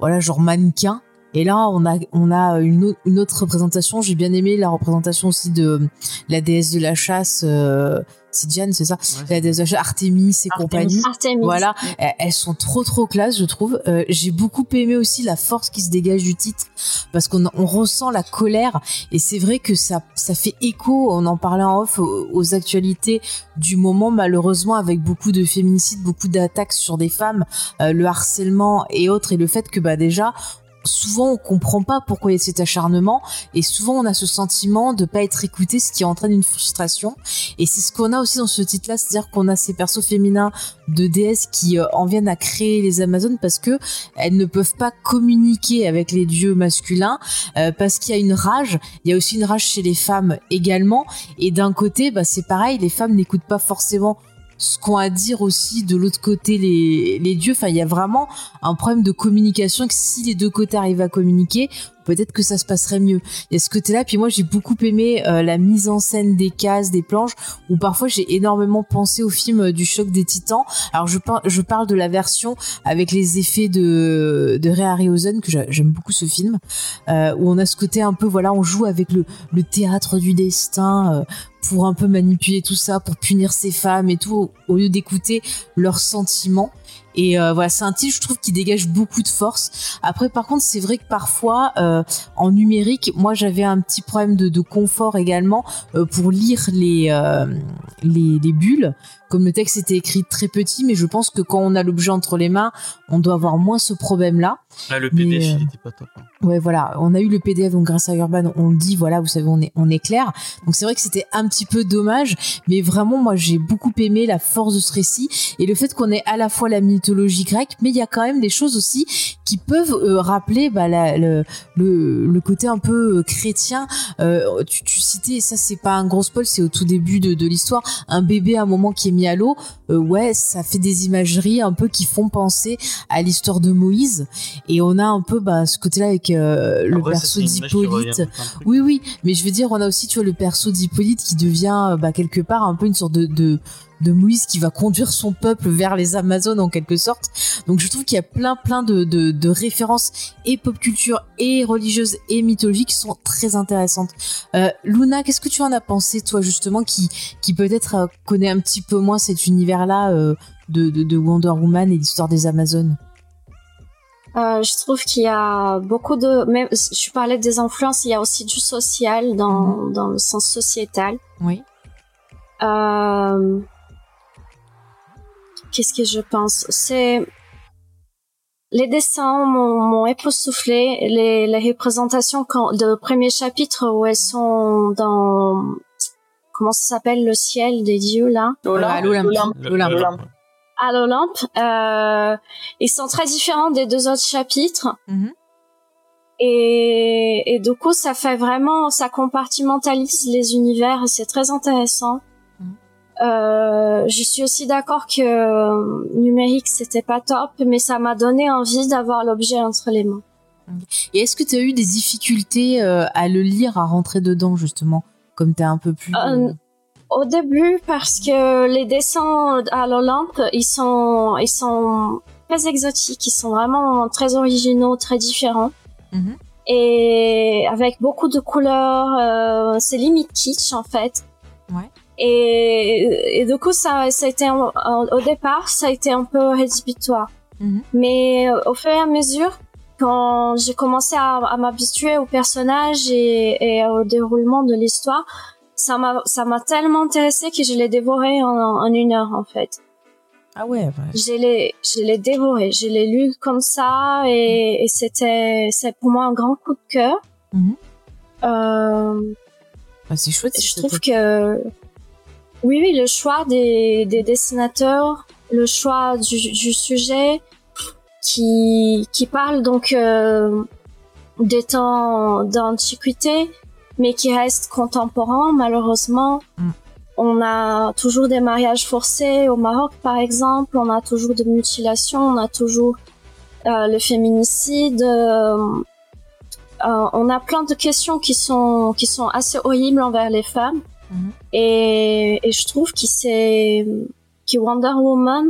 B: voilà, genre mannequin. Et là, on a, on a une, autre représentation. J'ai bien aimé la représentation aussi de la déesse de la chasse. Euh, Tidiane, c'est ça, la déesse Artemis et compagnie.
F: Artemis.
B: Voilà, elles elles sont trop trop classe, je trouve. Euh, J'ai beaucoup aimé aussi la force qui se dégage du titre parce qu'on on ressent la colère et c'est vrai que ça ça fait écho. On en parlait en off aux, aux actualités du moment malheureusement avec beaucoup de féminicides, beaucoup d'attaques sur des femmes, euh, le harcèlement et autres et le fait que bah déjà souvent on comprend pas pourquoi il y a cet acharnement et souvent on a ce sentiment de pas être écouté ce qui entraîne une frustration. Et c'est ce qu'on a aussi dans ce titre là c'est-à-dire qu'on a ces persos féminins de déesses qui euh, en viennent à créer les amazones parce que elles ne peuvent pas communiquer avec les dieux masculins euh, parce qu'il y a une rage. Il y a aussi une rage chez les femmes également. Et d'un côté bah c'est pareil les femmes n'écoutent pas forcément ce qu'ont à dire aussi de l'autre côté les, les dieux. Enfin, il y a vraiment un problème de communication que si les deux côtés arrivent à communiquer, peut-être que ça se passerait mieux. Il y a ce côté-là. Puis moi, j'ai beaucoup aimé euh, la mise en scène des cases, des planches, où parfois j'ai énormément pensé au film euh, du choc des titans. Alors je, par je parle de la version avec les effets de, de Ray Harryhausen, que j'aime beaucoup ce film, euh, où on a ce côté un peu, voilà, on joue avec le, le théâtre du destin. Pour un peu manipuler tout ça, pour punir ces femmes et tout, au lieu d'écouter leurs sentiments. Et euh, voilà, c'est un titre, je trouve, qui dégage beaucoup de force. Après, par contre, c'est vrai que parfois, euh, en numérique, moi, j'avais un petit problème de, confort également euh, pour lire les, les bulles. Comme le texte était écrit très petit, mais je pense que quand on a l'objet entre les mains, on doit avoir moins ce problème-là.
C: Ah, le PDF,
B: Mais, euh,
C: il était pas top. hein.
B: Ouais, voilà, on a eu le PDF donc grâce à Urban, on le dit, voilà, vous savez, on est on est clair. Donc c'est vrai que c'était un petit peu dommage, mais vraiment moi j'ai beaucoup aimé la force de ce récit et le fait qu'on ait à la fois la mythologie grecque, mais il y a quand même des choses aussi qui peuvent euh, rappeler bah, la- le, le le côté un peu euh, chrétien. Euh, tu, tu citais, ça c'est pas un gros spoil, c'est au tout début de, de l'histoire, un bébé à un moment qui est mis à l'eau. Euh, ouais, ça fait des imageries un peu qui font penser à l'histoire de Moïse et on a un peu bah, ce côté-là avec euh, le
C: ça,
B: perso d'Hippolyte. Oui, oui, mais je veux dire, on a aussi, tu vois, le perso d'Hippolyte qui devient, bah, quelque part, un peu une sorte de, de, de Moïse qui va conduire son peuple vers les Amazones en quelque sorte. Donc je trouve qu'il y a plein, plein de, de, de références et pop culture et religieuses et mythologiques qui sont très intéressantes. Euh, Luna, qu'est-ce que tu en as pensé, toi, justement, qui, qui peut-être euh, connaît un petit peu moins cet univers-là euh, de, de, de Wonder Woman et l'histoire des Amazones?
F: Euh, je trouve qu'il y a beaucoup de, même, je parlais des influences, il y a aussi du social dans, dans le sens sociétal.
B: Oui.
F: Euh, Qu'est-ce que je pense? C'est les dessins m'ont m'ont époustouflé, les, les représentations quand, de premier chapitre où elles sont dans comment ça s'appelle le ciel des dieux là?
B: À l'Olympe.
F: À l'Olympe. Euh, ils sont très différents des deux autres chapitres.
B: Mhm.
F: Et, et du coup, ça fait vraiment, ça compartimentalise les univers et c'est très intéressant. Euh, je suis aussi d'accord que euh, numérique c'était pas top, mais ça m'a donné envie d'avoir l'objet entre les mains.
B: Et est-ce que tu as eu des difficultés euh, à le lire, à rentrer dedans, justement, comme tu es un peu plus...
F: Euh, Au début, parce que les dessins à l'Olympe, ils sont, ils sont très exotiques, ils sont vraiment très originaux, très différents.
B: Mhm.
F: Et avec beaucoup de couleurs, c'est limite kitsch en fait.
B: Ouais.
F: Et, et du coup, ça, ça a été un- un- au départ, ça a été un peu rédhibitoire.
B: Mhm.
F: Mais euh, au fur et à mesure, quand j'ai commencé à, à m'habituer aux personnages et, et au déroulement de l'histoire, ça m'a ça m'a tellement intéressé que je l'ai dévoré en, en une heure en fait.
B: Ah ouais, ouais.
F: Je l'ai je l'ai dévoré, je l'ai lu comme ça et, et c'était c'est pour moi un grand coup de cœur.
B: Mhm.
F: Euh,
B: Bah, c'est chouette.
F: je trouve que oui oui le choix des, des dessinateurs, le choix du, du sujet qui qui parle donc euh, des temps d'antiquité mais qui reste contemporain malheureusement.
B: Mm.
F: On a toujours des mariages forcés au Maroc par exemple, on a toujours des mutilations, on a toujours euh, le féminicide. euh, euh, on a plein de questions qui sont qui sont assez horribles envers les femmes Et, et je trouve que Wonder Woman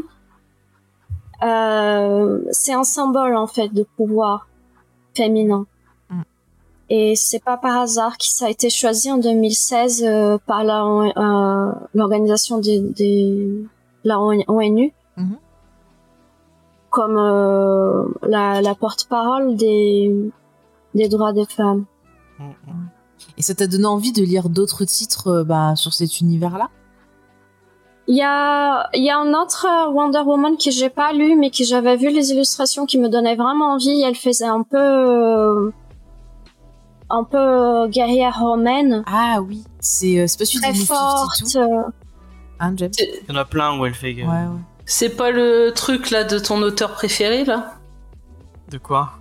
F: euh, c'est un symbole en fait de pouvoir féminin
B: Mhm.
F: Et c'est pas par hasard que ça a été choisi en 2016 euh, par la euh, l'organisation des, des la ONU
B: Mhm.
F: comme la, la porte-parole des des droits des femmes.
C: Mm, mm.
B: Et ça t'a donné envie de lire d'autres titres euh, bah, sur cet univers-là?
F: Il y a il y a un autre euh, Wonder Woman que j'ai pas lu mais que j'avais vu les illustrations qui me donnaient vraiment envie. Elle faisait un peu euh, un peu guerrière romaine,
B: Ah oui, c'est euh, c'est pas celui
F: très forte.
B: 52,
F: euh,
B: hein, James?
C: Il y en a plein où elle fait.
B: ouais.
D: C'est pas le truc là de ton auteur préféré là?
C: De quoi?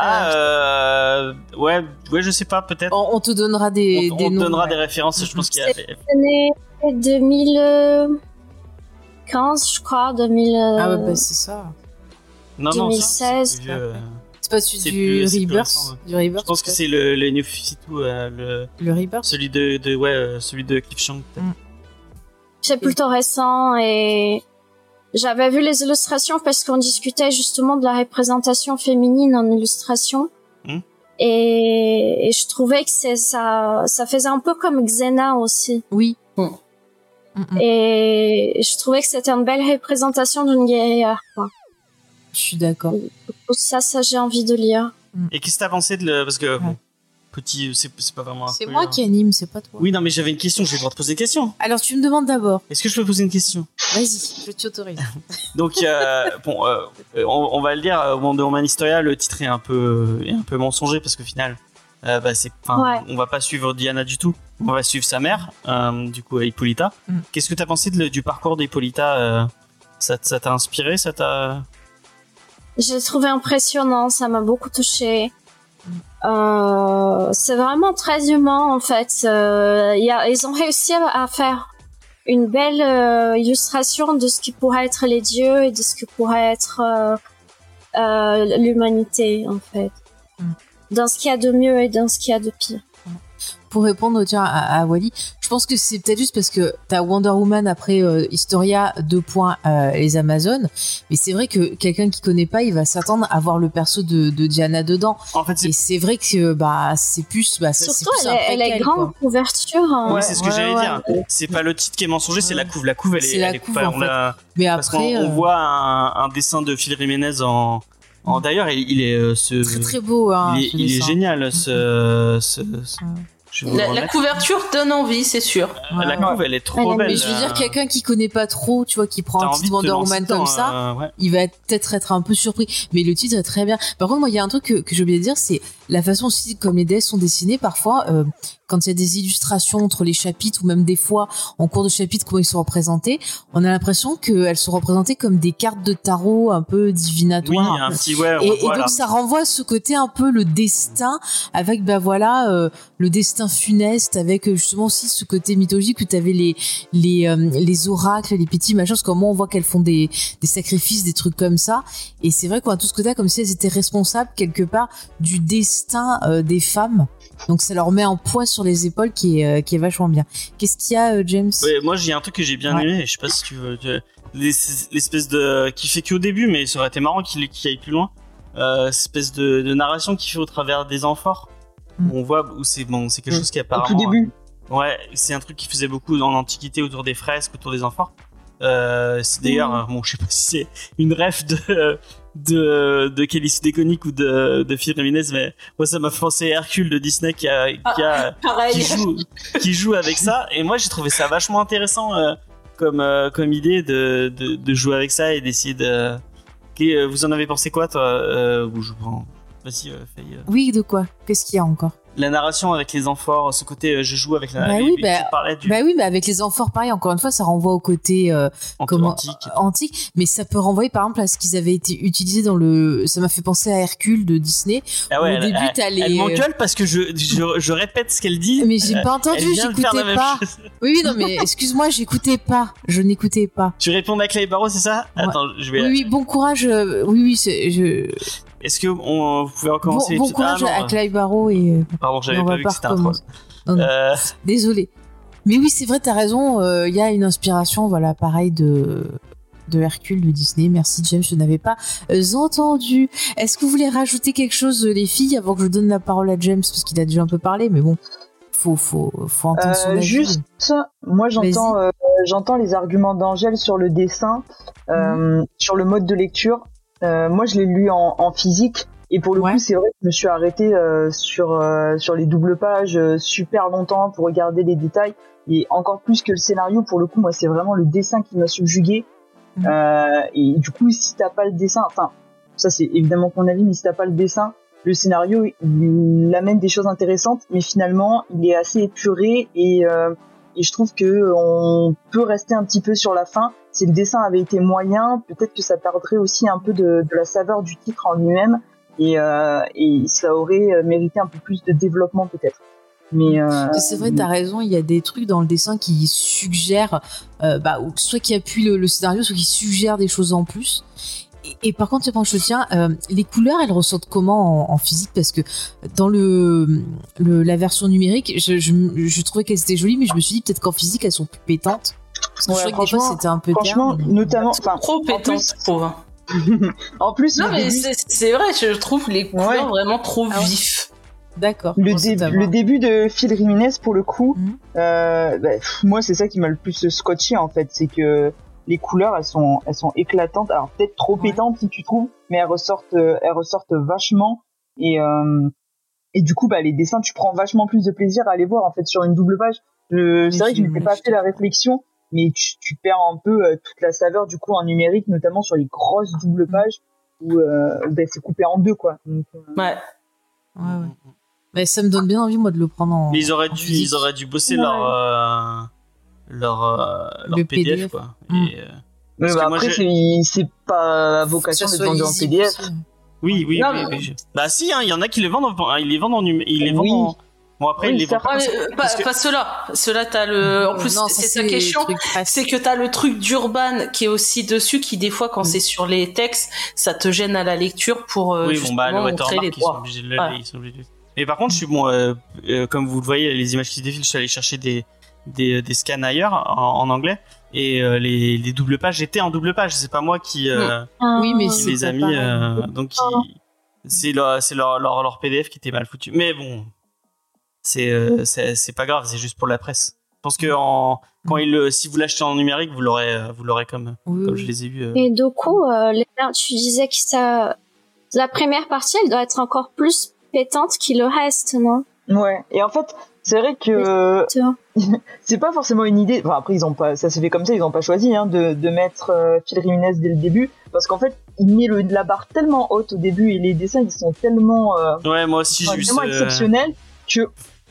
C: Ah, euh, ouais, ouais, je sais pas, peut-être.
B: On, on te donnera des,
C: on
B: des
C: on te
B: noms.
C: donnera
B: ouais.
C: des références, je pense qu'il y a.
F: L'année 2015, je crois, 2000.
B: Ah ouais,
F: euh,
B: bah c'est ça.
C: Non, non, ça,
F: 2016,
C: c'est plus vieux, euh,
B: C'est pas celui
C: C'est
B: du
C: plus- c'est plus
B: Rebirth
C: récent, ouais.
B: Du Rebirth
C: Je pense que c'est le, le New 52, euh, le,
B: Le Rebirth
C: celui de, de, ouais, euh, celui de Cliff Chang.
B: Mm.
F: C'est plutôt récent et j'avais vu les illustrations parce qu'on discutait justement de la représentation féminine en illustration.
C: Hmm.
F: Et, et je trouvais que c'est ça, ça faisait un peu comme Xena aussi.
B: Oui.
F: Et je trouvais que c'était une belle représentation d'une guerrière. Quoi.
B: Je suis d'accord.
F: Ça, ça j'ai envie de lire.
C: Et qu'est-ce que t'as pensé de le. Parce que, bon. Petit, c'est pas vraiment un
B: C'est moi
C: hein.
B: qui anime, c'est pas toi.
C: Oui, non, mais j'avais une question, je vais devoir te poser une question.
B: Alors tu me demandes d'abord.
C: Est-ce que je peux poser une question?
B: Vas-y, je t'autorise.
C: Donc, euh, bon, euh, on, on va le dire, euh, Wonder Woman Historia, le titre est un peu, est un peu mensonger parce qu'au final, euh, bah, c'est,
F: Ouais.
C: on va pas suivre Diana du tout. On va suivre sa mère, euh, du coup, Hippolyta.
B: Mm.
C: Qu'est-ce que t'as pensé de le- du parcours d'Hippolyta euh, Ça ça t'a inspiré Ça t'a.
F: J'ai trouvé impressionnant, ça m'a beaucoup touché. Euh, c'est vraiment très humain en fait. Euh, y a, ils ont réussi à, à faire une belle euh, illustration de ce qui pourrait être les dieux et de ce qui pourrait être euh, euh, l'humanité en fait.
B: Mm.
F: Dans ce qu'il y a de mieux et dans ce qu'il y a de pire.
B: Pour répondre tiens, à, à Wally, je pense que c'est peut-être juste parce que t'as Wonder Woman après euh, Historia, deux points, euh, les Amazones. Mais c'est vrai que quelqu'un qui connaît pas, il va s'attendre à voir le perso de, de Diana dedans.
C: En fait, c'est
B: Et c'est vrai que bah c'est plus, bah,
F: Surtout,
B: plus
F: elle,
B: un
F: est- elle est
B: préquel,
F: grande couverture. hein.
C: Ouais, c'est ce que
B: Ouais,
C: j'allais
B: ouais.
C: dire. C'est pas le titre qui est mensonger, c'est la couve. La couve, elle est.
B: La
C: elle est
B: couve,
C: pas-
B: en
C: on a-
B: Mais
C: parce
B: après,
C: on
B: euh,
C: voit un, un dessin de Phil Jiménez en. D'ailleurs, il, est euh, ce.
B: très très beau. Hein,
C: il est, il génial, ce. ce- ce-
D: la, la couverture donne envie, c'est sûr.
B: Ouais,
C: La couve, elle est trop
F: est-
C: belle.
B: Mais je veux dire,
C: euh,
B: quelqu'un qui connaît pas trop, tu vois, qui prend un
C: te
B: Wonder Woman comme ça,
C: euh, ouais.
B: il va peut-être être un peu surpris. Mais le titre est très bien. Par contre, moi, il y a un truc que, que j'ai oublié de dire, c'est la façon aussi comme les DS sont dessinés. Parfois, euh, quand il y a des illustrations entre les chapitres ou même des fois en cours de chapitre comment ils sont représentés, on a l'impression qu'elles sont représentées comme des cartes de tarot un peu
C: Oui,
B: divinatoires.
C: un petit ouais.
B: Et,
C: le
B: et donc ça renvoie à ce côté un peu le destin avec bah voilà euh, le destin funeste avec euh, justement aussi ce côté mythologique où tu avais les les euh, les oracles les petits machins parce qu'au moins on voit qu'elles font des des sacrifices des trucs comme ça et c'est vrai qu'on a tout ce côté comme si elles étaient responsables quelque part du destin euh, des femmes donc ça leur met un poids sur les épaules qui est euh, qui est vachement bien qu'est-ce qu'il y a euh, James?
C: Ouais, moi j'ai un truc que j'ai bien
B: Ouais.
C: aimé, je sais pas si tu veux. L'espèce de. qui fait qu'au début, mais ça aurait été marrant qu'il aille plus loin. Euh, espèce de, de narration qu'il fait au travers des amphores.
B: Mm.
C: On voit où c'est bon, c'est quelque
E: Mm.
C: chose qui
E: Au
C: apparemment.
E: tout début.
C: Ouais, c'est un truc qui faisait beaucoup dans l'Antiquité autour des fresques, autour des amphores. Euh, c'est d'ailleurs, euh, bon, je sais pas si c'est une ref de de de Kelly ou de de Phil Jiménez, mais moi ça m'a fait penser à Hercule de Disney qui a qui a qui
D: Pareil.
C: joue, qui joue avec ça. Et moi, j'ai trouvé ça vachement intéressant euh, comme, euh, comme idée de, de, de jouer avec ça et d'essayer de. Ok, euh, vous en avez pensé quoi, toi euh, ou je prends- Vas-y, euh, Faye, euh.
B: oui de quoi? Qu'est-ce qu'il y a encore?
C: La narration avec les amphores, ce côté euh, je joue avec la.
B: Bah oui, bah,
C: du
B: bah oui mais avec les amphores pareil encore une fois ça renvoie au côté euh, comment
C: antique.
B: antique, mais ça peut renvoyer par exemple à ce qu'ils avaient été utilisés dans le. Ça m'a fait penser à Hercule de Disney.
C: Ah ouais,
B: au
C: elle,
B: début,
C: elle-
B: t'as les-
C: elle m'engueule parce que je, je, je répète ce qu'elle dit.
B: Mais j'ai pas entendu,
C: Elle
B: j'écoutais pas. Oui, oui, non, mais excuse-moi, j'écoutais pas. Je n'écoutais pas.
C: Tu réponds à Clay Barreau, c'est ça?
B: Ouais.
C: Attends, je vais.
B: Oui, oui, bon courage. euh, Oui, oui, je.
C: Est-ce que on, vous pouvez
B: Bon,
C: recommencer
B: bon
C: l'épisode?
B: courage
C: Ah, non,
B: à
C: euh,
B: Clive Barrow et. euh,
C: Pardon, j'avais
B: on
C: pas
B: va
C: vu
B: pas
C: que c'était un troll. Euh,
B: Désolé. Mais oui, c'est vrai, t'as raison. euh, Il y a une inspiration, voilà, pareil de de Hercule de Disney. Merci James, je n'avais pas euh, entendu. Est-ce que vous voulez rajouter quelque chose, les filles, avant que je donne la parole à James, parce qu'il a déjà un peu parlé, mais bon, faut, faut, faut entendre son avis.
E: Juste, moi j'entends, euh, j'entends les arguments d'Angèle sur le dessin, euh, sur le mode de lecture. Euh, moi, je l'ai lu en, en physique. Et pour le
B: Ouais.
E: coup, c'est vrai que je me suis arrêtée euh, sur euh, sur les doubles pages euh, super longtemps pour regarder les détails et encore plus que le scénario. Pour le coup, moi, c'est vraiment le dessin qui m'a subjugué. Euh, et du coup, si t'as pas le dessin, enfin, ça c'est évidemment mon avis, mais si t'as pas le dessin, le scénario il amène des choses intéressantes, mais finalement, il est assez épuré et euh, et je trouve que on peut rester un petit peu sur la fin. Si le dessin avait été moyen, peut-être que ça perdrait aussi un peu de, de la saveur du titre en lui-même et, euh, et ça aurait euh, mérité un peu plus de développement peut-être. Mais euh,
B: C'est vrai, t'as raison, il y a des trucs dans le dessin qui suggèrent, euh, bah, soit qui appuient le, le scénario, soit qui suggèrent des choses en plus. Et, et par contre, je te tiens, euh, les couleurs, elles ressortent comment en, en physique? Parce que dans le, le- la version numérique, je, je, je trouvais qu'elles étaient jolies, mais je me suis dit peut-être qu'en physique, elles sont plus pétantes. Parce que
E: Ouais,
B: je trouvais que des fois,
E: franchement-
B: c'était un peu
E: franchement,
B: terne.
E: notamment, enfin,
D: Trop
E: en
D: pétant,
E: plus,
D: je trouve.
E: en plus,
D: Non, mais
E: début-
D: c'est vrai, je trouve les couleurs
E: Ouais.
D: vraiment trop
B: Ah ouais.
D: vifs.
B: D'accord.
E: Le, dé- début de Phil Jiménez, pour le coup,
B: Mhm.
E: euh, bah, pff, moi, c'est ça qui m'a le plus scotché, en fait. C'est que les couleurs, elles sont, elles sont éclatantes. Alors, peut-être trop
B: Ouais.
E: pétantes, si tu trouves, mais elles ressortent, euh, elles ressortent vachement. Et, euh, et du coup, bah, les dessins, tu prends vachement plus de plaisir à les voir, en fait, sur une double page. Je- C'est vrai que je m'étais pas fait la réflexion, mais tu, tu perds un peu euh, toute la saveur, du coup, en numérique, notamment sur les grosses doubles
B: Mhm.
E: pages où, euh, bah, c'est coupé en deux, quoi. Donc, euh,
D: Ouais.
B: Ouais, ouais. Mais ça me donne bien envie, moi, de le prendre en.
C: Mais ils auraient
B: en
C: dû,
B: physique.
C: ils auraient dû bosser
E: Ouais.
C: leur, euh, leur, euh, leur
B: Le
C: PDF,
B: PDF.
C: quoi.
B: Mm.
C: Et, euh,
E: bah après, c'est pas
B: que
E: vocation
B: ça
E: d'être
B: soit
E: vendu en PDF.
B: aussi.
C: oui, oui,
D: Non,
C: oui,
D: mais-
C: je- Bah si, hein, il y en a qui les vendent, en- ils les vendent en, ils les vendent
E: Oui.
C: en- Bon après,
E: Oui,
C: ils les vendent
E: certes.
C: pas.
D: Mais,
C: ça,
D: euh,
C: parce
D: pas,
C: que-
D: pas ceux-là. Ceux-là, t'as le. En plus,
B: ça,
D: c'est question.
B: trucs presse.
D: C'est que t'as le truc d'Urban qui est aussi dessus, qui des fois, quand
B: Mm.
D: c'est sur les textes, ça te gêne à la lecture pour euh,
C: Oui, bon bah le
D: justement montrer les
C: watermark, ils sont
D: droits.
C: obligés de le
D: Ouais.
C: ils sont obligés de le- Mais par contre, je suis bon, euh, euh, comme vous le voyez, les images qui défilent, je suis allé chercher des des, des scans ailleurs en, en anglais et euh, les, les doubles pages étaient en double page. C'est pas moi qui euh,
B: Oui, mais
F: Ah.
C: qui les a mis, euh, donc c'est leur c'est leur, leur leur PDF qui était mal foutu. Mais bon, c'est euh, c'est c'est pas grave, c'est juste pour la presse. Je pense que en, quand il le- si vous l'achetez en numérique, vous l'aurez vous l'aurez comme
B: Oui,
C: comme je les ai vus. euh.
F: Et du coup, euh, tu disais que ça, la première partie, elle doit être encore plus pétante que le reste, non?
E: Ouais. Et en fait, c'est vrai que c'est pas forcément une idée. Enfin, après, ils ont pas, ça s'est fait comme ça, ils ont pas choisi hein, de, de mettre euh, Phil Jiménez dès le début, parce qu'en fait, il met le, la barre tellement haute au début et les dessins ils sont tellement, euh,
C: Ouais, moi aussi j'ai
E: enfin,
C: vu
E: tellement
C: ce-
E: exceptionnels que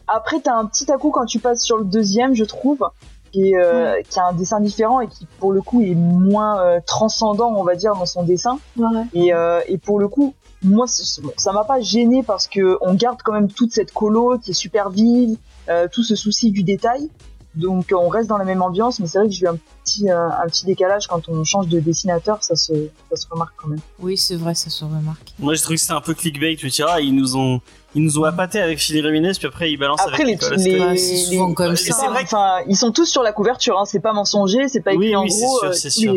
E: après t'as un petit à coup quand tu passes sur le deuxième, je trouve, qui, est, euh, qui a un dessin différent et qui pour le coup est moins euh, transcendant, on va dire, dans son dessin.
F: Ouais.
E: Et, euh, et pour le coup, moi, c'est- ça m'a pas gêné parce que on garde quand même toute cette colo qui est super vive, euh, tout ce souci du détail. Donc on reste dans la même ambiance, mais c'est vrai que j'ai eu un petit, euh, un petit décalage quand on change de dessinateur, ça se, ça se remarque quand même.
B: Oui, c'est vrai, ça se remarque.
C: Moi, je trouve que c'était un peu clickbait. Me dis, ah, ils nous ont, ils nous ont appâté avec Philippe Ramirez, puis après ils balancent
E: Après, les,
C: avec
E: les,
B: c'est souvent
E: les-
B: comme ça.
C: c'est vrai que-
E: Enfin, ils sont tous sur la couverture, hein, c'est pas mensonger, c'est pas écrit
C: Oui,
E: en
C: oui, c'est
E: gros.
C: sûr,
E: euh,
C: c'est sûr.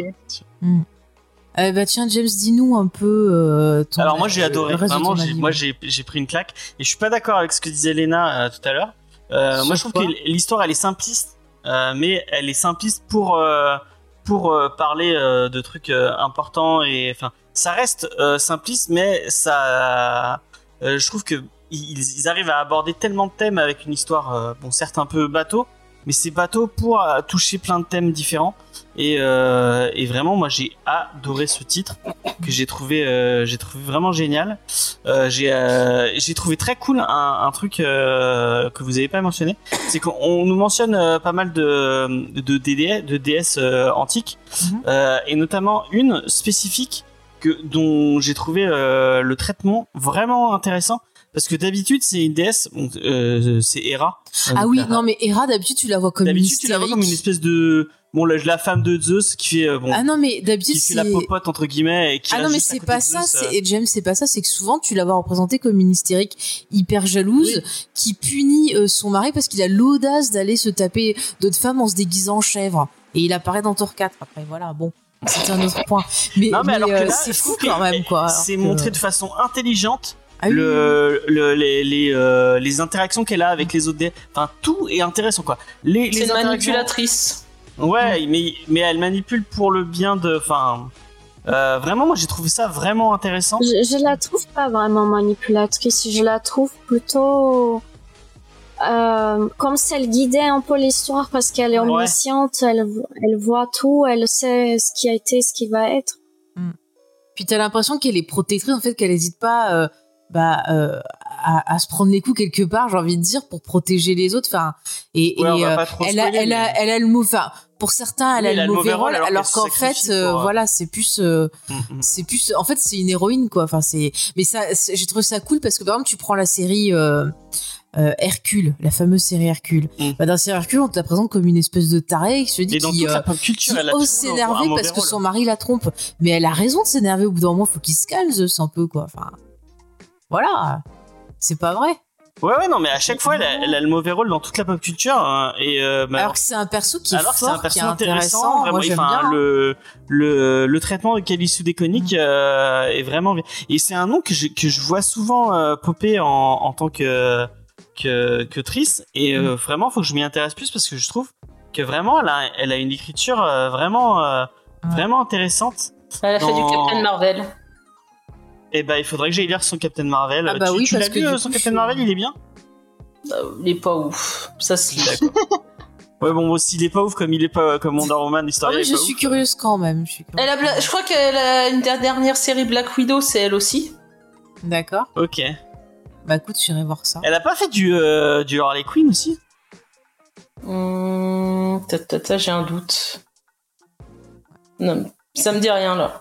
B: Euh, bah tiens, James, dis-nous un peu. euh, ton-
C: Alors moi j'ai
B: euh,
C: adoré, vraiment, moi j'ai pris une claque et je suis pas d'accord avec ce que disait Lena euh, tout à l'heure. Euh, moi je trouve que l'histoire elle est simpliste, euh, mais elle est simpliste pour euh, pour parler de trucs importants et enfin ça reste simpliste, mais ça, je trouve que ils, ils arrivent à aborder tellement de thèmes avec une histoire, bon certes un peu bateau, mais c'est bateau pour toucher plein de thèmes différents et, euh, et vraiment moi j'ai adoré ce titre que j'ai trouvé euh, j'ai trouvé vraiment génial. Euh, j'ai euh, j'ai trouvé très cool un, un truc euh, que vous avez pas mentionné. C'est qu'on nous mentionne pas mal de de DD de DS antiques. Euh, et notamment une spécifique que dont j'ai trouvé euh, le traitement vraiment intéressant. Parce que d'habitude c'est une DS bon, euh, c'est Hera.
B: Ah oui, non, mais Hera, d'habitude, tu la vois comme
C: d'habitude tu la vois comme une espèce de bon la, la femme de Zeus qui fait euh, bon
B: Ah non, mais d'habitude,
C: qui fait
B: c'est.
C: la popote entre guillemets et qui
B: Ah non, mais c'est pas ça,
C: Zeus, euh.
B: c'est, et James, c'est pas ça, c'est que souvent tu la vois représentée comme une hystérique hyper jalouse qui punit euh, son mari parce qu'il a l'audace d'aller se taper d'autres femmes en se déguisant en chèvre. Et il apparaît dans Thor 4 après, voilà, bon. c'était un autre point. Mais,
C: Non, mais alors que
B: euh,
C: là,
B: c'est fou quand même, quoi.
C: C'est
B: que-
C: montré de façon intelligente
B: Ah oui,
C: le, le- les, les, euh, les interactions qu'elle a avec les autres dé- enfin tout est intéressant quoi les, les
D: C'est une
C: interactions-
D: manipulatrice.
C: Ouais mais mais elle manipule pour le bien de enfin euh, vraiment moi j'ai trouvé ça vraiment intéressant
F: Je, je la trouve pas vraiment manipulatrice, je la trouve plutôt euh, comme si elle guidait un peu l'histoire parce qu'elle est
C: Ouais.
F: omnisciente, elle, elle voit tout, elle sait ce qui a été, ce qui va être.
B: Puis t'as l'impression qu'elle est protectrice, en fait, qu'elle hésite pas euh, bah, euh, à, à se prendre les coups quelque part, j'ai envie de dire, pour protéger les autres. Enfin, et,
C: Ouais,
B: et, euh, elle, a,
C: spoiler,
B: elle, a,
C: mais-
B: elle a le. Enfin, pour certains, elle
C: Oui,
B: a le mauvais rôle, alors, qu'en fait, euh, voilà, c'est plus. euh,
C: Mm, mm.
B: c'est plus en fait c'est une héroïne quoi. Enfin c'est mais ça j'ai trouvé ça cool parce que par exemple tu prends la série euh, Hercule la fameuse série Hercule.
C: Mm.
B: bah, dans la série Hercule on te la présente comme une espèce de taré qui se dit
C: et dans
B: qui,
C: toute la pop
B: qui
C: culture elle a
B: ose s'énerver parce que son mari la trompe. Mais elle a raison de s'énerver au bout d'un moment faut qu'il se calme Zeus un peu quoi. Enfin voilà. C'est pas vrai
C: ouais ouais non mais à chaque fois elle a, elle a le mauvais rôle dans toute la pop culture hein, et euh, bah,
B: alors que c'est un perso qui est
C: alors que c'est un
B: fort qui
C: perso
B: est
C: intéressant,
B: intéressant
C: vraiment,
B: moi j'aime
C: enfin,
B: bien
C: le, le le traitement de Kalisu déconique euh, est vraiment bien et c'est un nom que je que je vois souvent euh, popper en, en tant que que que Triss et euh, vraiment faut que je m'y intéresse plus parce que je trouve que vraiment elle a elle a une écriture euh, vraiment euh,
B: Ouais.
C: vraiment intéressante
D: Elle a fait du
C: Dans-
D: Captain Marvel.
C: Et bah il faudrait que j'aille lire son Captain Marvel
B: Ah bah
C: tu,
B: oui,
C: tu
B: parce
C: l'as
B: que
C: lu euh, son
B: coup,
C: Captain Marvel il est bien?
D: Euh, il est pas ouf. Ça se lit.
C: D'accord. Ouais bon s'il est pas ouf comme il est pas comme Wonder Woman
B: Ah,
C: l'histoire
B: mais
C: est
B: je suis
C: ouf.
B: curieuse quand même je suis curieuse.
D: Elle a, Bla- je crois qu'elle a une der- dernière série Black Widow, c'est elle aussi.
B: d'accord
C: Ok.
B: bah écoute j'irai voir ça
C: Elle a pas fait du euh, du Harley Quinn aussi?
D: Hum, ta, j'ai un doute. Non, ça me dit rien là.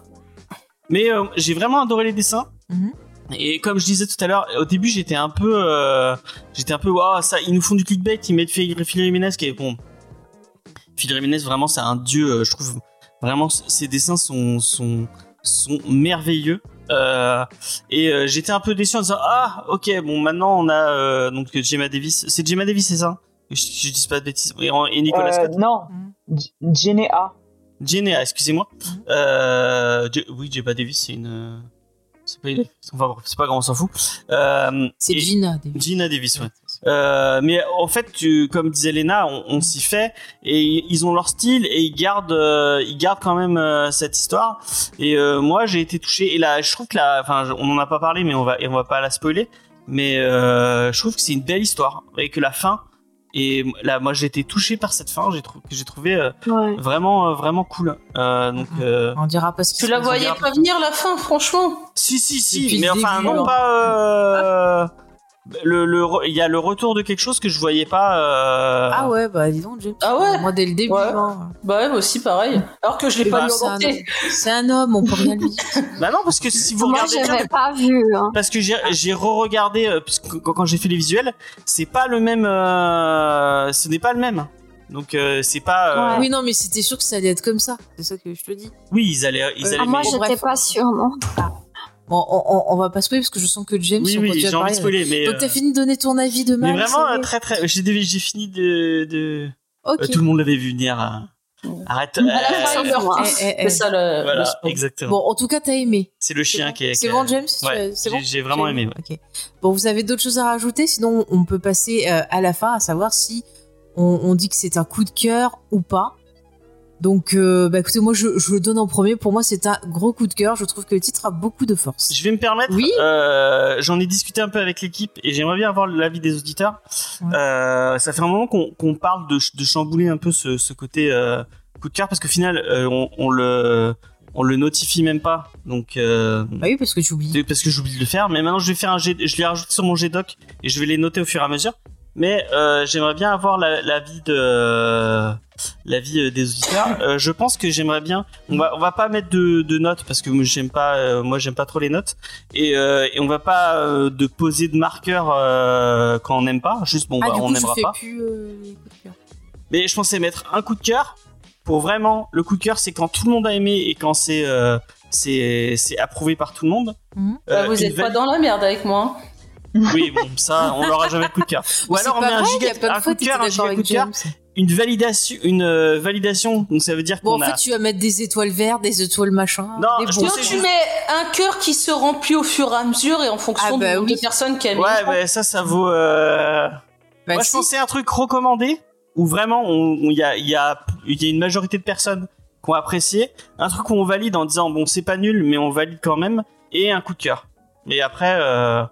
C: Mais euh, j'ai vraiment adoré les dessins.
B: Mhm.
C: Et comme je disais tout à l'heure, au début j'étais un peu, euh, j'étais un peu, waouh, ça, ils nous font du clickbait, ils mettent Phil Phil Jiménez qui est bon. Phil Jiménez vraiment c'est un dieu, euh, je trouve vraiment ses dessins sont sont sont merveilleux. Euh, et euh, j'étais un peu déçu en disant ah ok bon maintenant on a euh, donc Gemma Davis, c'est Gemma Davis c'est ça? Je, je dis pas de bêtises et, et Nicolas
E: Euh,
C: Scott?
E: non,
B: Mhm.
E: Jenea.
C: Excusez-moi. Euh, Je- oui, Gemma Davis, c'est une. euh, C'est pas, enfin, pas grave, on s'en fout. Euh,
B: c'est Gina Davis.
C: Gina Davis, ouais. Euh, mais en fait, tu, comme disait Lena, on, on s'y fait et ils ont leur style et ils gardent, euh, ils gardent quand même euh, cette histoire. Et euh, moi, j'ai été touché. Et là, je trouve que là, enfin, on en a pas parlé, mais on va, et on va pas la spoiler. Mais euh, je trouve que c'est une belle histoire et que la fin. Et là, moi, j'ai été touché par cette fin. J'ai trouvé, que j'ai trouvé euh,
F: Ouais.
C: vraiment, euh, vraiment cool. Euh, donc. euh,
B: on dira pas ce
D: Tu la voyais pas venir la fin, franchement?
C: Si, si, si,
B: Depuis
C: mais enfin, non
B: alors.
C: pas. le, le, re- il y a le retour de quelque chose que je voyais pas. euh,
B: ah ouais bah dis donc James
D: Ah ouais
B: moi dès le début
D: Ouais.
B: hein.
D: Bah ouais, moi aussi pareil. Alors que je l'ai
B: Eh
D: pas
B: ben,
D: lu
B: c'est un, homme on peut rien lui dire
C: Bah non, parce que si vous
F: Moi,
C: regardez
F: j'avais pas vu. Hein.
C: parce que j'ai re-regardé, euh, quand, j'ai fait les visuels, c'est pas le même. euh, ce n'est pas le même. Donc euh, c'est pas. euh,
F: Ouais.
B: oui non mais c'était sûr que ça allait être comme ça c'est ça que je te dis
C: Oui, ils allaient. Ils allaient
F: Ah, moi, j'étais pas sûre, non.
B: Bon on, on, on va pas spoiler parce que je sens que James
C: Oui, oui, j'ai envie de
B: parler.
C: spoiler, mais.
B: donc
C: euh,
B: t'as fini de donner ton avis de
C: mais
B: mal
C: vraiment euh, très très. J'ai j'ai fini de. de... euh, tout le monde l'avait vu venir. euh, Arrête.
D: À la
C: euh,
D: fin, tous.
B: Eh, eh, eh.
D: C'est ça le, le
C: voilà,
D: spoil.
C: exactement.
B: bon en tout cas t'as aimé
C: c'est le chien
B: bon
C: qui est.
B: c'est bon James
C: Ouais,
B: c'est bon?
C: j'ai- j'ai vraiment aimé. ouais.
B: Bon, vous avez d'autres choses à rajouter, sinon on peut passer euh, à la fin, à savoir si on, on dit que c'est un coup de cœur ou pas. Donc, euh, bah écoutez, moi je, je le donne en premier. Pour moi, c'est un gros coup de cœur. Je trouve que le titre a beaucoup de force.
C: Je vais me permettre.
B: Oui.
C: euh, J'en ai discuté un peu avec l'équipe et j'aimerais bien avoir l'avis des auditeurs.
B: Ouais.
C: Euh, ça fait un moment qu'on parle de, de chambouler un peu ce, ce côté euh, coup de cœur parce qu'au final, euh, on, on le on le notifie même pas. Donc euh,
B: Bah oui, parce que
C: c'est parce que j'oublie de le faire. Mais maintenant, je vais faire un G, je l'ai rajouté sur mon Gdoc et je vais les noter au fur et à mesure. Mais euh, j'aimerais bien avoir la- l'avis de l'avis euh, des auditeurs. Euh, je pense que j'aimerais bien. On va on va pas mettre de, de notes parce que moi, j'aime pas euh, moi j'aime pas trop les notes et, euh, et on va pas euh, de poser de marqueur euh, quand on n'aime pas. Juste bon
B: ah,
C: bah,
B: du
C: on n'aimera
B: fais
C: pas.
B: plus euh, les coups de cœur.
C: Mais je pensais mettre un coup de cœur pour vraiment le coup de cœur, c'est quand tout le monde a aimé et quand c'est euh, c'est c'est approuvé par tout le monde.
B: Mhm.
D: Bah, vous êtes pas dans la merde avec moi. hein.
C: Oui, bon, ça, on n'aura jamais de coup de cœur. Ou alors on met un giga un
B: de
C: coup de cœur, un giga coup de cœur, une validation, une euh, validation. Donc ça veut dire
B: Bon,
C: qu'on
B: en
C: a.
B: fait, tu vas mettre des étoiles vertes, des étoiles machin.
C: Non,
B: des
C: je
D: Non, tu
C: juste-
D: mets un cœur qui se remplit au fur et à mesure et en fonction
B: Ah bah
D: nombre
B: oui.
D: de personnes qui aiment.
C: Ouais, mais ça, ça vaut. Euh...
B: Bah,
C: Moi,
B: si.
C: je pensais à un truc recommandé où vraiment on- on- il y a, il y, a, il y a une majorité de personnes qui ont apprécié. Un truc où on valide en disant bon, c'est pas nul, mais on valide quand même. Et un coup de cœur. Mais après, euh,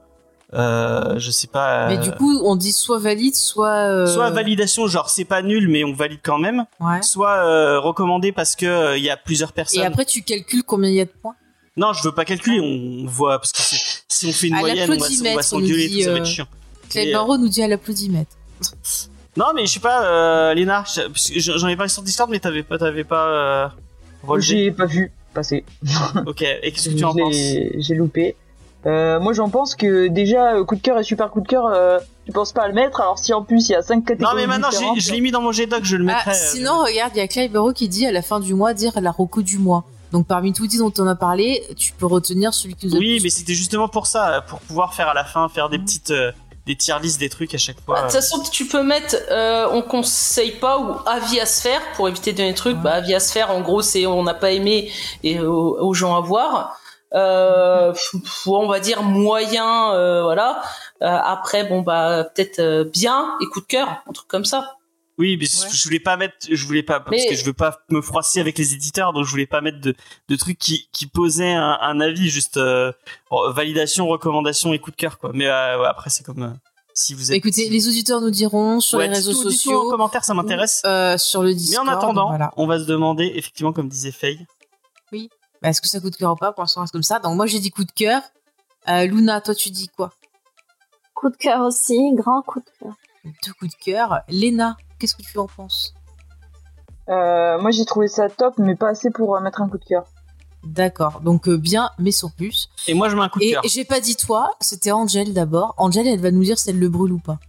C: euh, je sais pas.
B: Mais
C: euh,
B: du coup, on dit soit valide, soit. euh,
C: Soit validation, genre c'est pas nul, mais on valide quand même.
B: Ouais.
C: Soit euh, recommandé parce que euh, il y a plusieurs personnes.
B: Et après, tu calcules combien il y a de points?
C: Non, je veux pas calculer, on voit parce que si on fait une
B: À
C: moyenne, on va, on s'engueuler, ça va être chiant. Euh,
B: Barreau nous dit à l'applaudimètre.
C: Non, mais je sais pas, euh, Léna, j'en ai parlé sur Discord, mais t'avais pas, t'avais pas euh.
E: J'ai pas vu passer.
C: Ok, et qu'est-ce que tu en penses?
E: J'ai loupé. Euh, moi j'en pense que déjà euh, coup de cœur et super coup de cœur, euh, tu penses pas à le mettre. Alors si en plus il y a cinq catégories
C: Non, mais maintenant, je l'ai mis dans mon G-Doc, je le mettrai.
B: Ah,
C: euh,
B: sinon, regarde, il y a Claire Barreau qui dit à la fin du mois dire la roco du mois. Donc parmi tous les dont on a parlé, tu peux retenir celui qui nous a
C: Oui, mais c'était justement pour ça, pour pouvoir faire à la fin, faire des petites, euh, des tier lists, des trucs à chaque
D: Bah,
C: fois.
D: De toute façon, tu peux mettre euh, on conseille pas ou avis à se faire pour éviter de donner des trucs. Bah, avis à se faire, en gros, c'est on n'a pas aimé et euh, aux gens à voir. Euh, on va dire moyen, euh, voilà. Euh, après, bon bah peut-être euh, bien et coup de cœur, un truc comme ça.
C: Oui, mais
B: Ouais.
C: je voulais pas mettre, je voulais pas, parce
D: Mais-
C: que je veux pas me froisser avec les éditeurs, donc je voulais pas mettre de, de trucs qui, qui posaient un, un avis, juste euh, validation, recommandation et coup de cœur, quoi. Mais euh, ouais, après, c'est comme euh, si vous êtes.
B: Écoutez, les auditeurs nous diront sur
C: Ouais,
B: les réseaux
C: dites-nous en
B: sociaux,
C: commentaire, ça m'intéresse.
B: euh, sur le
C: Mais
B: Discord.
C: en attendant,
B: voilà.
C: on va se demander, effectivement, comme disait Faye.
B: Bah, Est-ce que ça coûte cœur ou pas? Pour l'instant, on reste comme ça. Donc moi, j'ai dit coup de cœur. Euh, Luna, toi, tu dis quoi?
F: Coup de cœur aussi, grand coup de cœur.
B: Deux coups de cœur. Léna, qu'est-ce que tu en penses?
E: Euh, moi j'ai trouvé ça top, mais pas assez pour euh, mettre un coup de cœur.
B: D'accord. Donc euh, bien, mais sans plus.
C: Et moi, je mets un coup de
B: Et
C: cœur.
B: j'ai pas dit toi, c'était Angel d'abord. Angel, elle va nous dire si elle le brûle ou pas.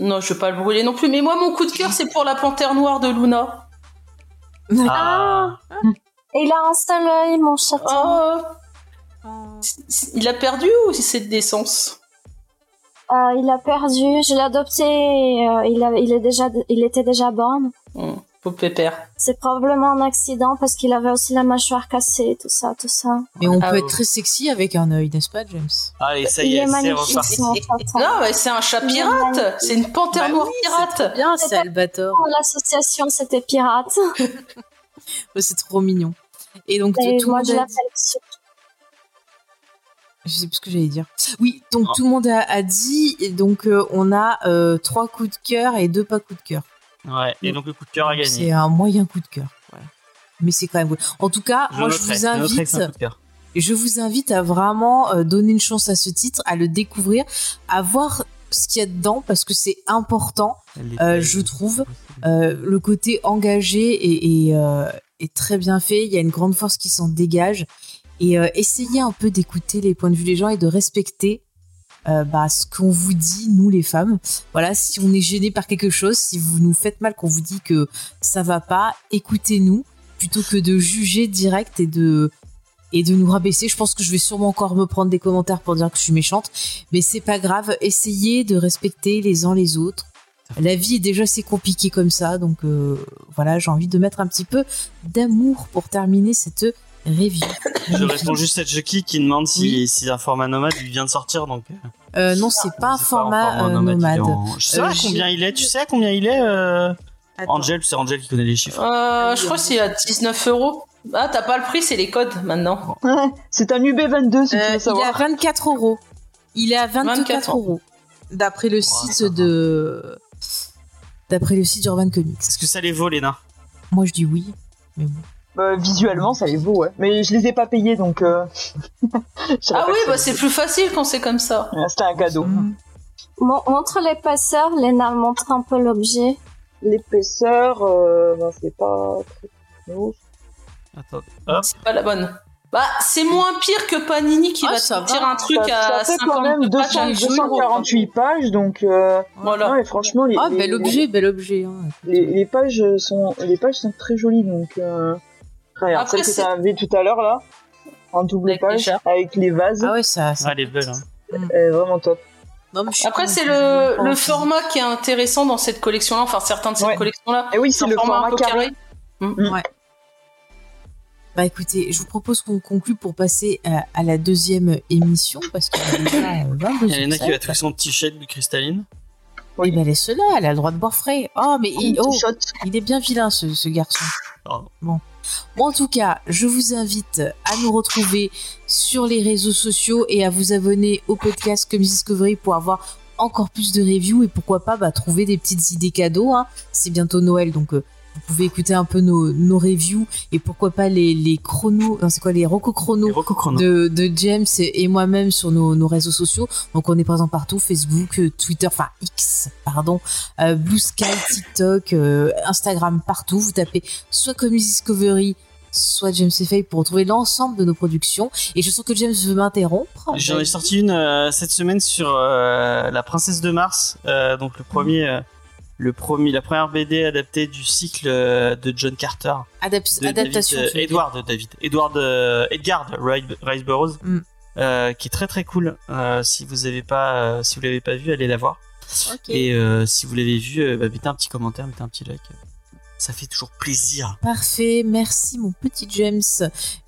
D: Non, je vais pas le brûler non plus. Mais moi, mon coup de cœur, c'est pour la panthère noire de Luna.
C: Ah.
F: Et il a un seul œil, mon chaton.
D: Oh, il a perdu ou c'est de décence?
F: Euh, il a perdu, je l'ai adopté, euh, il, a- il, est déjà, il était déjà born.
D: Hum, Pauvre pépère.
F: C'est probablement un accident parce qu'il avait aussi la mâchoire cassée, tout ça, tout ça.
B: Mais on
D: Ah
B: peut
D: ouais.
B: être très sexy avec un œil, n'est-ce pas, James?
C: Allez, ça
F: il
C: y
F: est
C: est, c'est reparti.
D: Non, mais c'est un chat pirate. C'est une panthère
B: Bah
D: noire
B: oui,
D: pirate.
B: Bien,
F: C'est
B: Albator.
F: L'association, c'était pirate.
B: C'est trop mignon. Et donc,
F: Et
B: tout le
F: moi,
B: monde
F: je
B: a Je sais plus ce que j'allais dire. Oui, donc
C: Ah.
B: tout le monde a, a dit. Et donc, euh, on a euh, trois coups de cœur et deux pas coups de cœur.
C: Ouais, et donc le coup de cœur a gagné.
B: C'est un moyen coup de cœur. Voilà. Mais c'est quand même cool. En tout cas, moi, je vous invite. Je vous invite à vraiment euh, donner une chance à ce titre, à le découvrir, à voir ce qu'il y a dedans parce que c'est important. Euh, je trouve, Euh, le côté engagé est, est, euh, est très bien fait. Il y a une grande force qui s'en dégage. Et essayez un peu d'écouter les points de vue des gens et de respecter bah, ce qu'on vous dit, nous les femmes. Voilà, si on est gêné par quelque chose, si vous nous faites mal, qu'on vous dit que ça va pas, écoutez-nous plutôt que de juger direct et de et de nous rabaisser. Je pense que je vais sûrement encore me prendre des commentaires pour dire que je suis méchante, mais c'est pas grave. Essayez de respecter les uns les autres. La vie est déjà assez compliquée comme ça, donc euh, voilà, j'ai envie de mettre un petit peu d'amour pour terminer cette review.
C: Je réponds juste à Chucky qui demande si, si un format nomade vient de sortir donc. euh,
B: Euh, non, c'est pas un format, euh, nomade.
C: en- Je sais
B: Euh,
C: pas
B: j'ai-
C: combien il est. Tu sais à combien il est euh... Angel, c'est Angel qui connaît les chiffres.
D: Euh, je crois que c'est à 19 euros. Ah, t'as pas le prix, c'est les codes maintenant.
E: Ouais, c'est un UB22 si tu
B: Euh,
E: veux
B: il est à
E: savoir.
B: 24 euros. Il est à 24
D: 24
B: euros. D'après le site de. D'après le site d'Urban Comics.
C: Est-ce que ça les vaut les nains
B: Moi, je dis oui. Mais bon.
E: Bah, visuellement, ça les vaut, ouais. Mais je les ai pas payés, donc. Euh...
D: Ah oui, bah c'est plus facile quand c'est comme ça.
E: Ouais, C'était un cadeau.
B: Mm.
F: Mon- montre l'épaisseur, Léna montre un peu l'objet.
E: L'épaisseur, euh, ben, c'est pas très.
C: Attends. Hop.
D: C'est pas la bonne. Bah, c'est moins pire que Panini qui
B: Ah,
D: va sortir un truc
E: Ça,
D: à
E: ça fait quand
D: 50
E: même
D: pages
E: 200,
D: à
B: joli,
E: 248 pages, donc euh,
D: Voilà.
E: ouais, franchement, les,
B: Ah,
E: les-
B: bel objet, bel objet. hein.
E: Les, les pages sont, les pages sont très jolies, donc. Euh... Regarde,
D: Après,
E: celle que
D: c'est-
E: tu avais tout à l'heure là, en double
D: Avec les
E: page, avec les vases,
B: Ah ouais, ça. ça-
C: Ah, elle est belle. Hein.
E: elle est vraiment top.
B: Non,
D: Après, c'est le, le format qui est intéressant dans cette collection-là, enfin certains de cette
E: Ouais.
D: collection-là.
E: Et oui, c'est le format
D: un peu
E: carré.
B: Bah écoutez, je vous propose qu'on conclue pour passer à, à la deuxième émission parce qu'il y a déjà euh, 22
C: Il y en a qui va trouver son petit shade de cristalline.
B: Oui, bah laisse-la, elle a le droit de boire frais. Oh, mais il, oh, il est bien vilain ce, ce garçon.
C: Pardon.
B: Bon, en tout cas, je vous invite à nous retrouver sur les réseaux sociaux et à vous abonner au podcast Comics Discovery pour avoir encore plus de reviews et pourquoi pas bah, trouver des petites idées cadeaux. hein. C'est bientôt Noël, donc euh, vous pouvez écouter un peu nos, nos reviews et pourquoi pas les, les chronos, non, c'est quoi les Rocco
C: Et
B: chronos
C: Chrono.
B: de, de James et moi-même sur nos, nos réseaux sociaux. Donc on est présent partout, Facebook, euh, Twitter, enfin X, pardon, euh, Blue Sky, TikTok, euh, Instagram, partout. Vous tapez soit Comics Discovery, soit James FA pour retrouver l'ensemble de nos productions. Et je sens que James veut m'interrompre.
C: J'en ai sorti une euh, cette semaine sur euh, la princesse de Mars, euh, donc le premier, le premier, la première BD adaptée du cycle euh, de John Carter, de
B: adaptation.
C: David, euh,
B: dire.
C: Edward David, Edward euh, Edgard Ri- Rice Burroughs,
B: Mm.
C: euh, qui est très très cool. Euh, si vous avez pas, si vous l'avez pas vu, allez la voir. Et si vous l'avez vu, bah, mettez un petit commentaire, mettez un petit like. Ça fait toujours plaisir.
B: Parfait, merci mon petit James.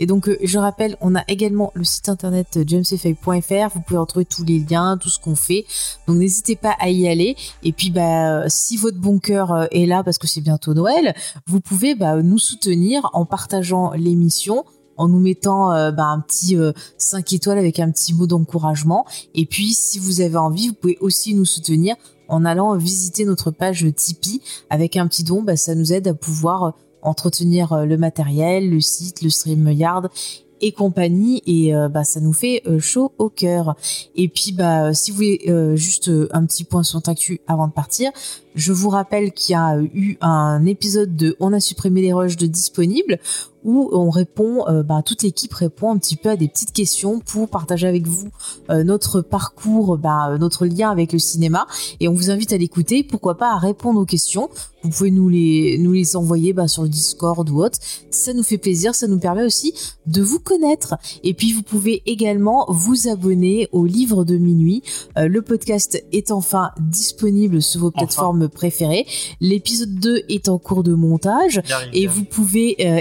B: Et donc euh, je rappelle, on a également le site internet euh, jamesfay.fr. Vous pouvez retrouver tous les liens, tout ce qu'on fait. Donc n'hésitez pas à y aller. Et puis bah euh, si votre bon cœur est là parce que c'est bientôt Noël, vous pouvez bah, nous soutenir en partageant l'émission en nous mettant bah, un petit euh, 5 étoiles avec un petit mot d'encouragement. Et puis, si vous avez envie, vous pouvez aussi nous soutenir en allant visiter notre page Tipeee. Avec un petit don. Bah, ça nous aide à pouvoir euh, entretenir euh, le matériel, le site, le StreamYard et compagnie. Et euh, bah ça nous fait chaud au cœur. Et puis bah si vous voulez juste un petit point sur actu avant de partir je vous rappelle qu'il y a eu un épisode de on a supprimé les rushs de disponible où on répond, euh, bah, toute l'équipe répond un petit peu à des petites questions pour partager avec vous euh, notre parcours, bah, notre lien avec le cinéma. Et on vous invite à l'écouter, pourquoi pas à répondre aux questions. Vous pouvez nous les, nous les envoyer bah, sur le Discord ou autre. Ça nous fait plaisir, ça nous permet aussi de vous connaître. Et puis vous pouvez également vous abonner au livre de minuit. Euh, le podcast est enfin disponible sur vos
C: Enfin.
B: plateformes préférées. L'épisode 2 est en cours de montage. Et vous pouvez euh,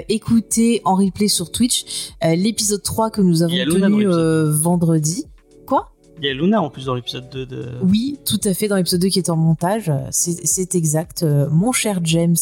B: en replay sur Twitch euh, l'épisode 3 que nous avons tenu euh, vendredi. Quoi?
C: Il y a Luna en plus dans l'épisode 2 de.
B: Oui, tout à fait, dans l'épisode 2 qui est en montage. C'est exact, euh, mon cher James.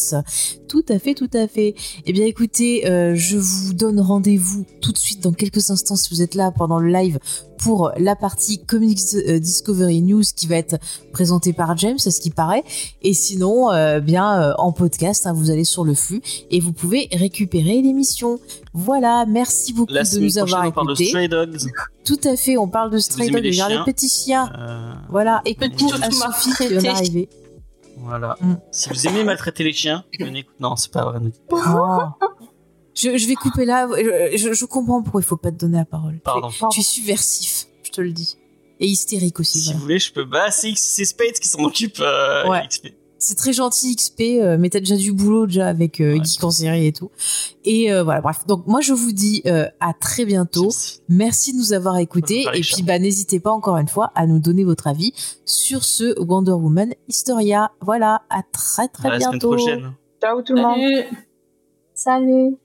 B: Tout à fait, tout à fait. Eh bien écoutez, je vous donne rendez-vous tout de suite dans quelques instants si vous êtes là pendant le live pour la partie Comics euh, Discovery News qui va être présentée par James, à ce qui paraît. Et sinon, euh, bien euh, en podcast, hein, vous allez sur le flux et vous pouvez récupérer l'émission. Voilà, merci beaucoup
C: La
B: de nous avoir
C: on parle de
B: écoutés.
C: Stray Dogs.
B: Tout à fait, on parle de Stray
C: aimez
B: Dog,
C: les
B: de Garder
C: chiens. Euh,
B: Voilà, et coucou à Sophie qui vient d'arriver.
C: voilà.
B: Mm.
C: Si vous aimez maltraiter les chiens, venez. Non, c'est pas vrai. ne dites pas.
B: Oh. Je, je vais couper là. Je, je- je comprends pourquoi il faut pas te donner la parole.
C: Pardon.
B: Tu es, tu es subversif, je te le dis. Et hystérique aussi.
C: Si
B: voilà.
C: vous voulez, je peux. Bah, c'est c'est Spades qui s'en occupe. Euh,
B: Ouais.
C: XP.
B: C'est très gentil XP, euh, mais t'as déjà du boulot déjà avec euh,
C: Ouais.
B: Geek en série et tout. Et euh, voilà, bref. Donc moi je vous dis euh, à très bientôt.
C: Merci.
B: Merci de nous avoir écoutés. Et puis bah n'hésitez pas encore une fois à nous donner votre avis sur ce Wonder Woman Historia. Voilà, à très très
C: À la semaine prochaine.
E: Ciao tout le monde.
D: Salut.
F: Salut.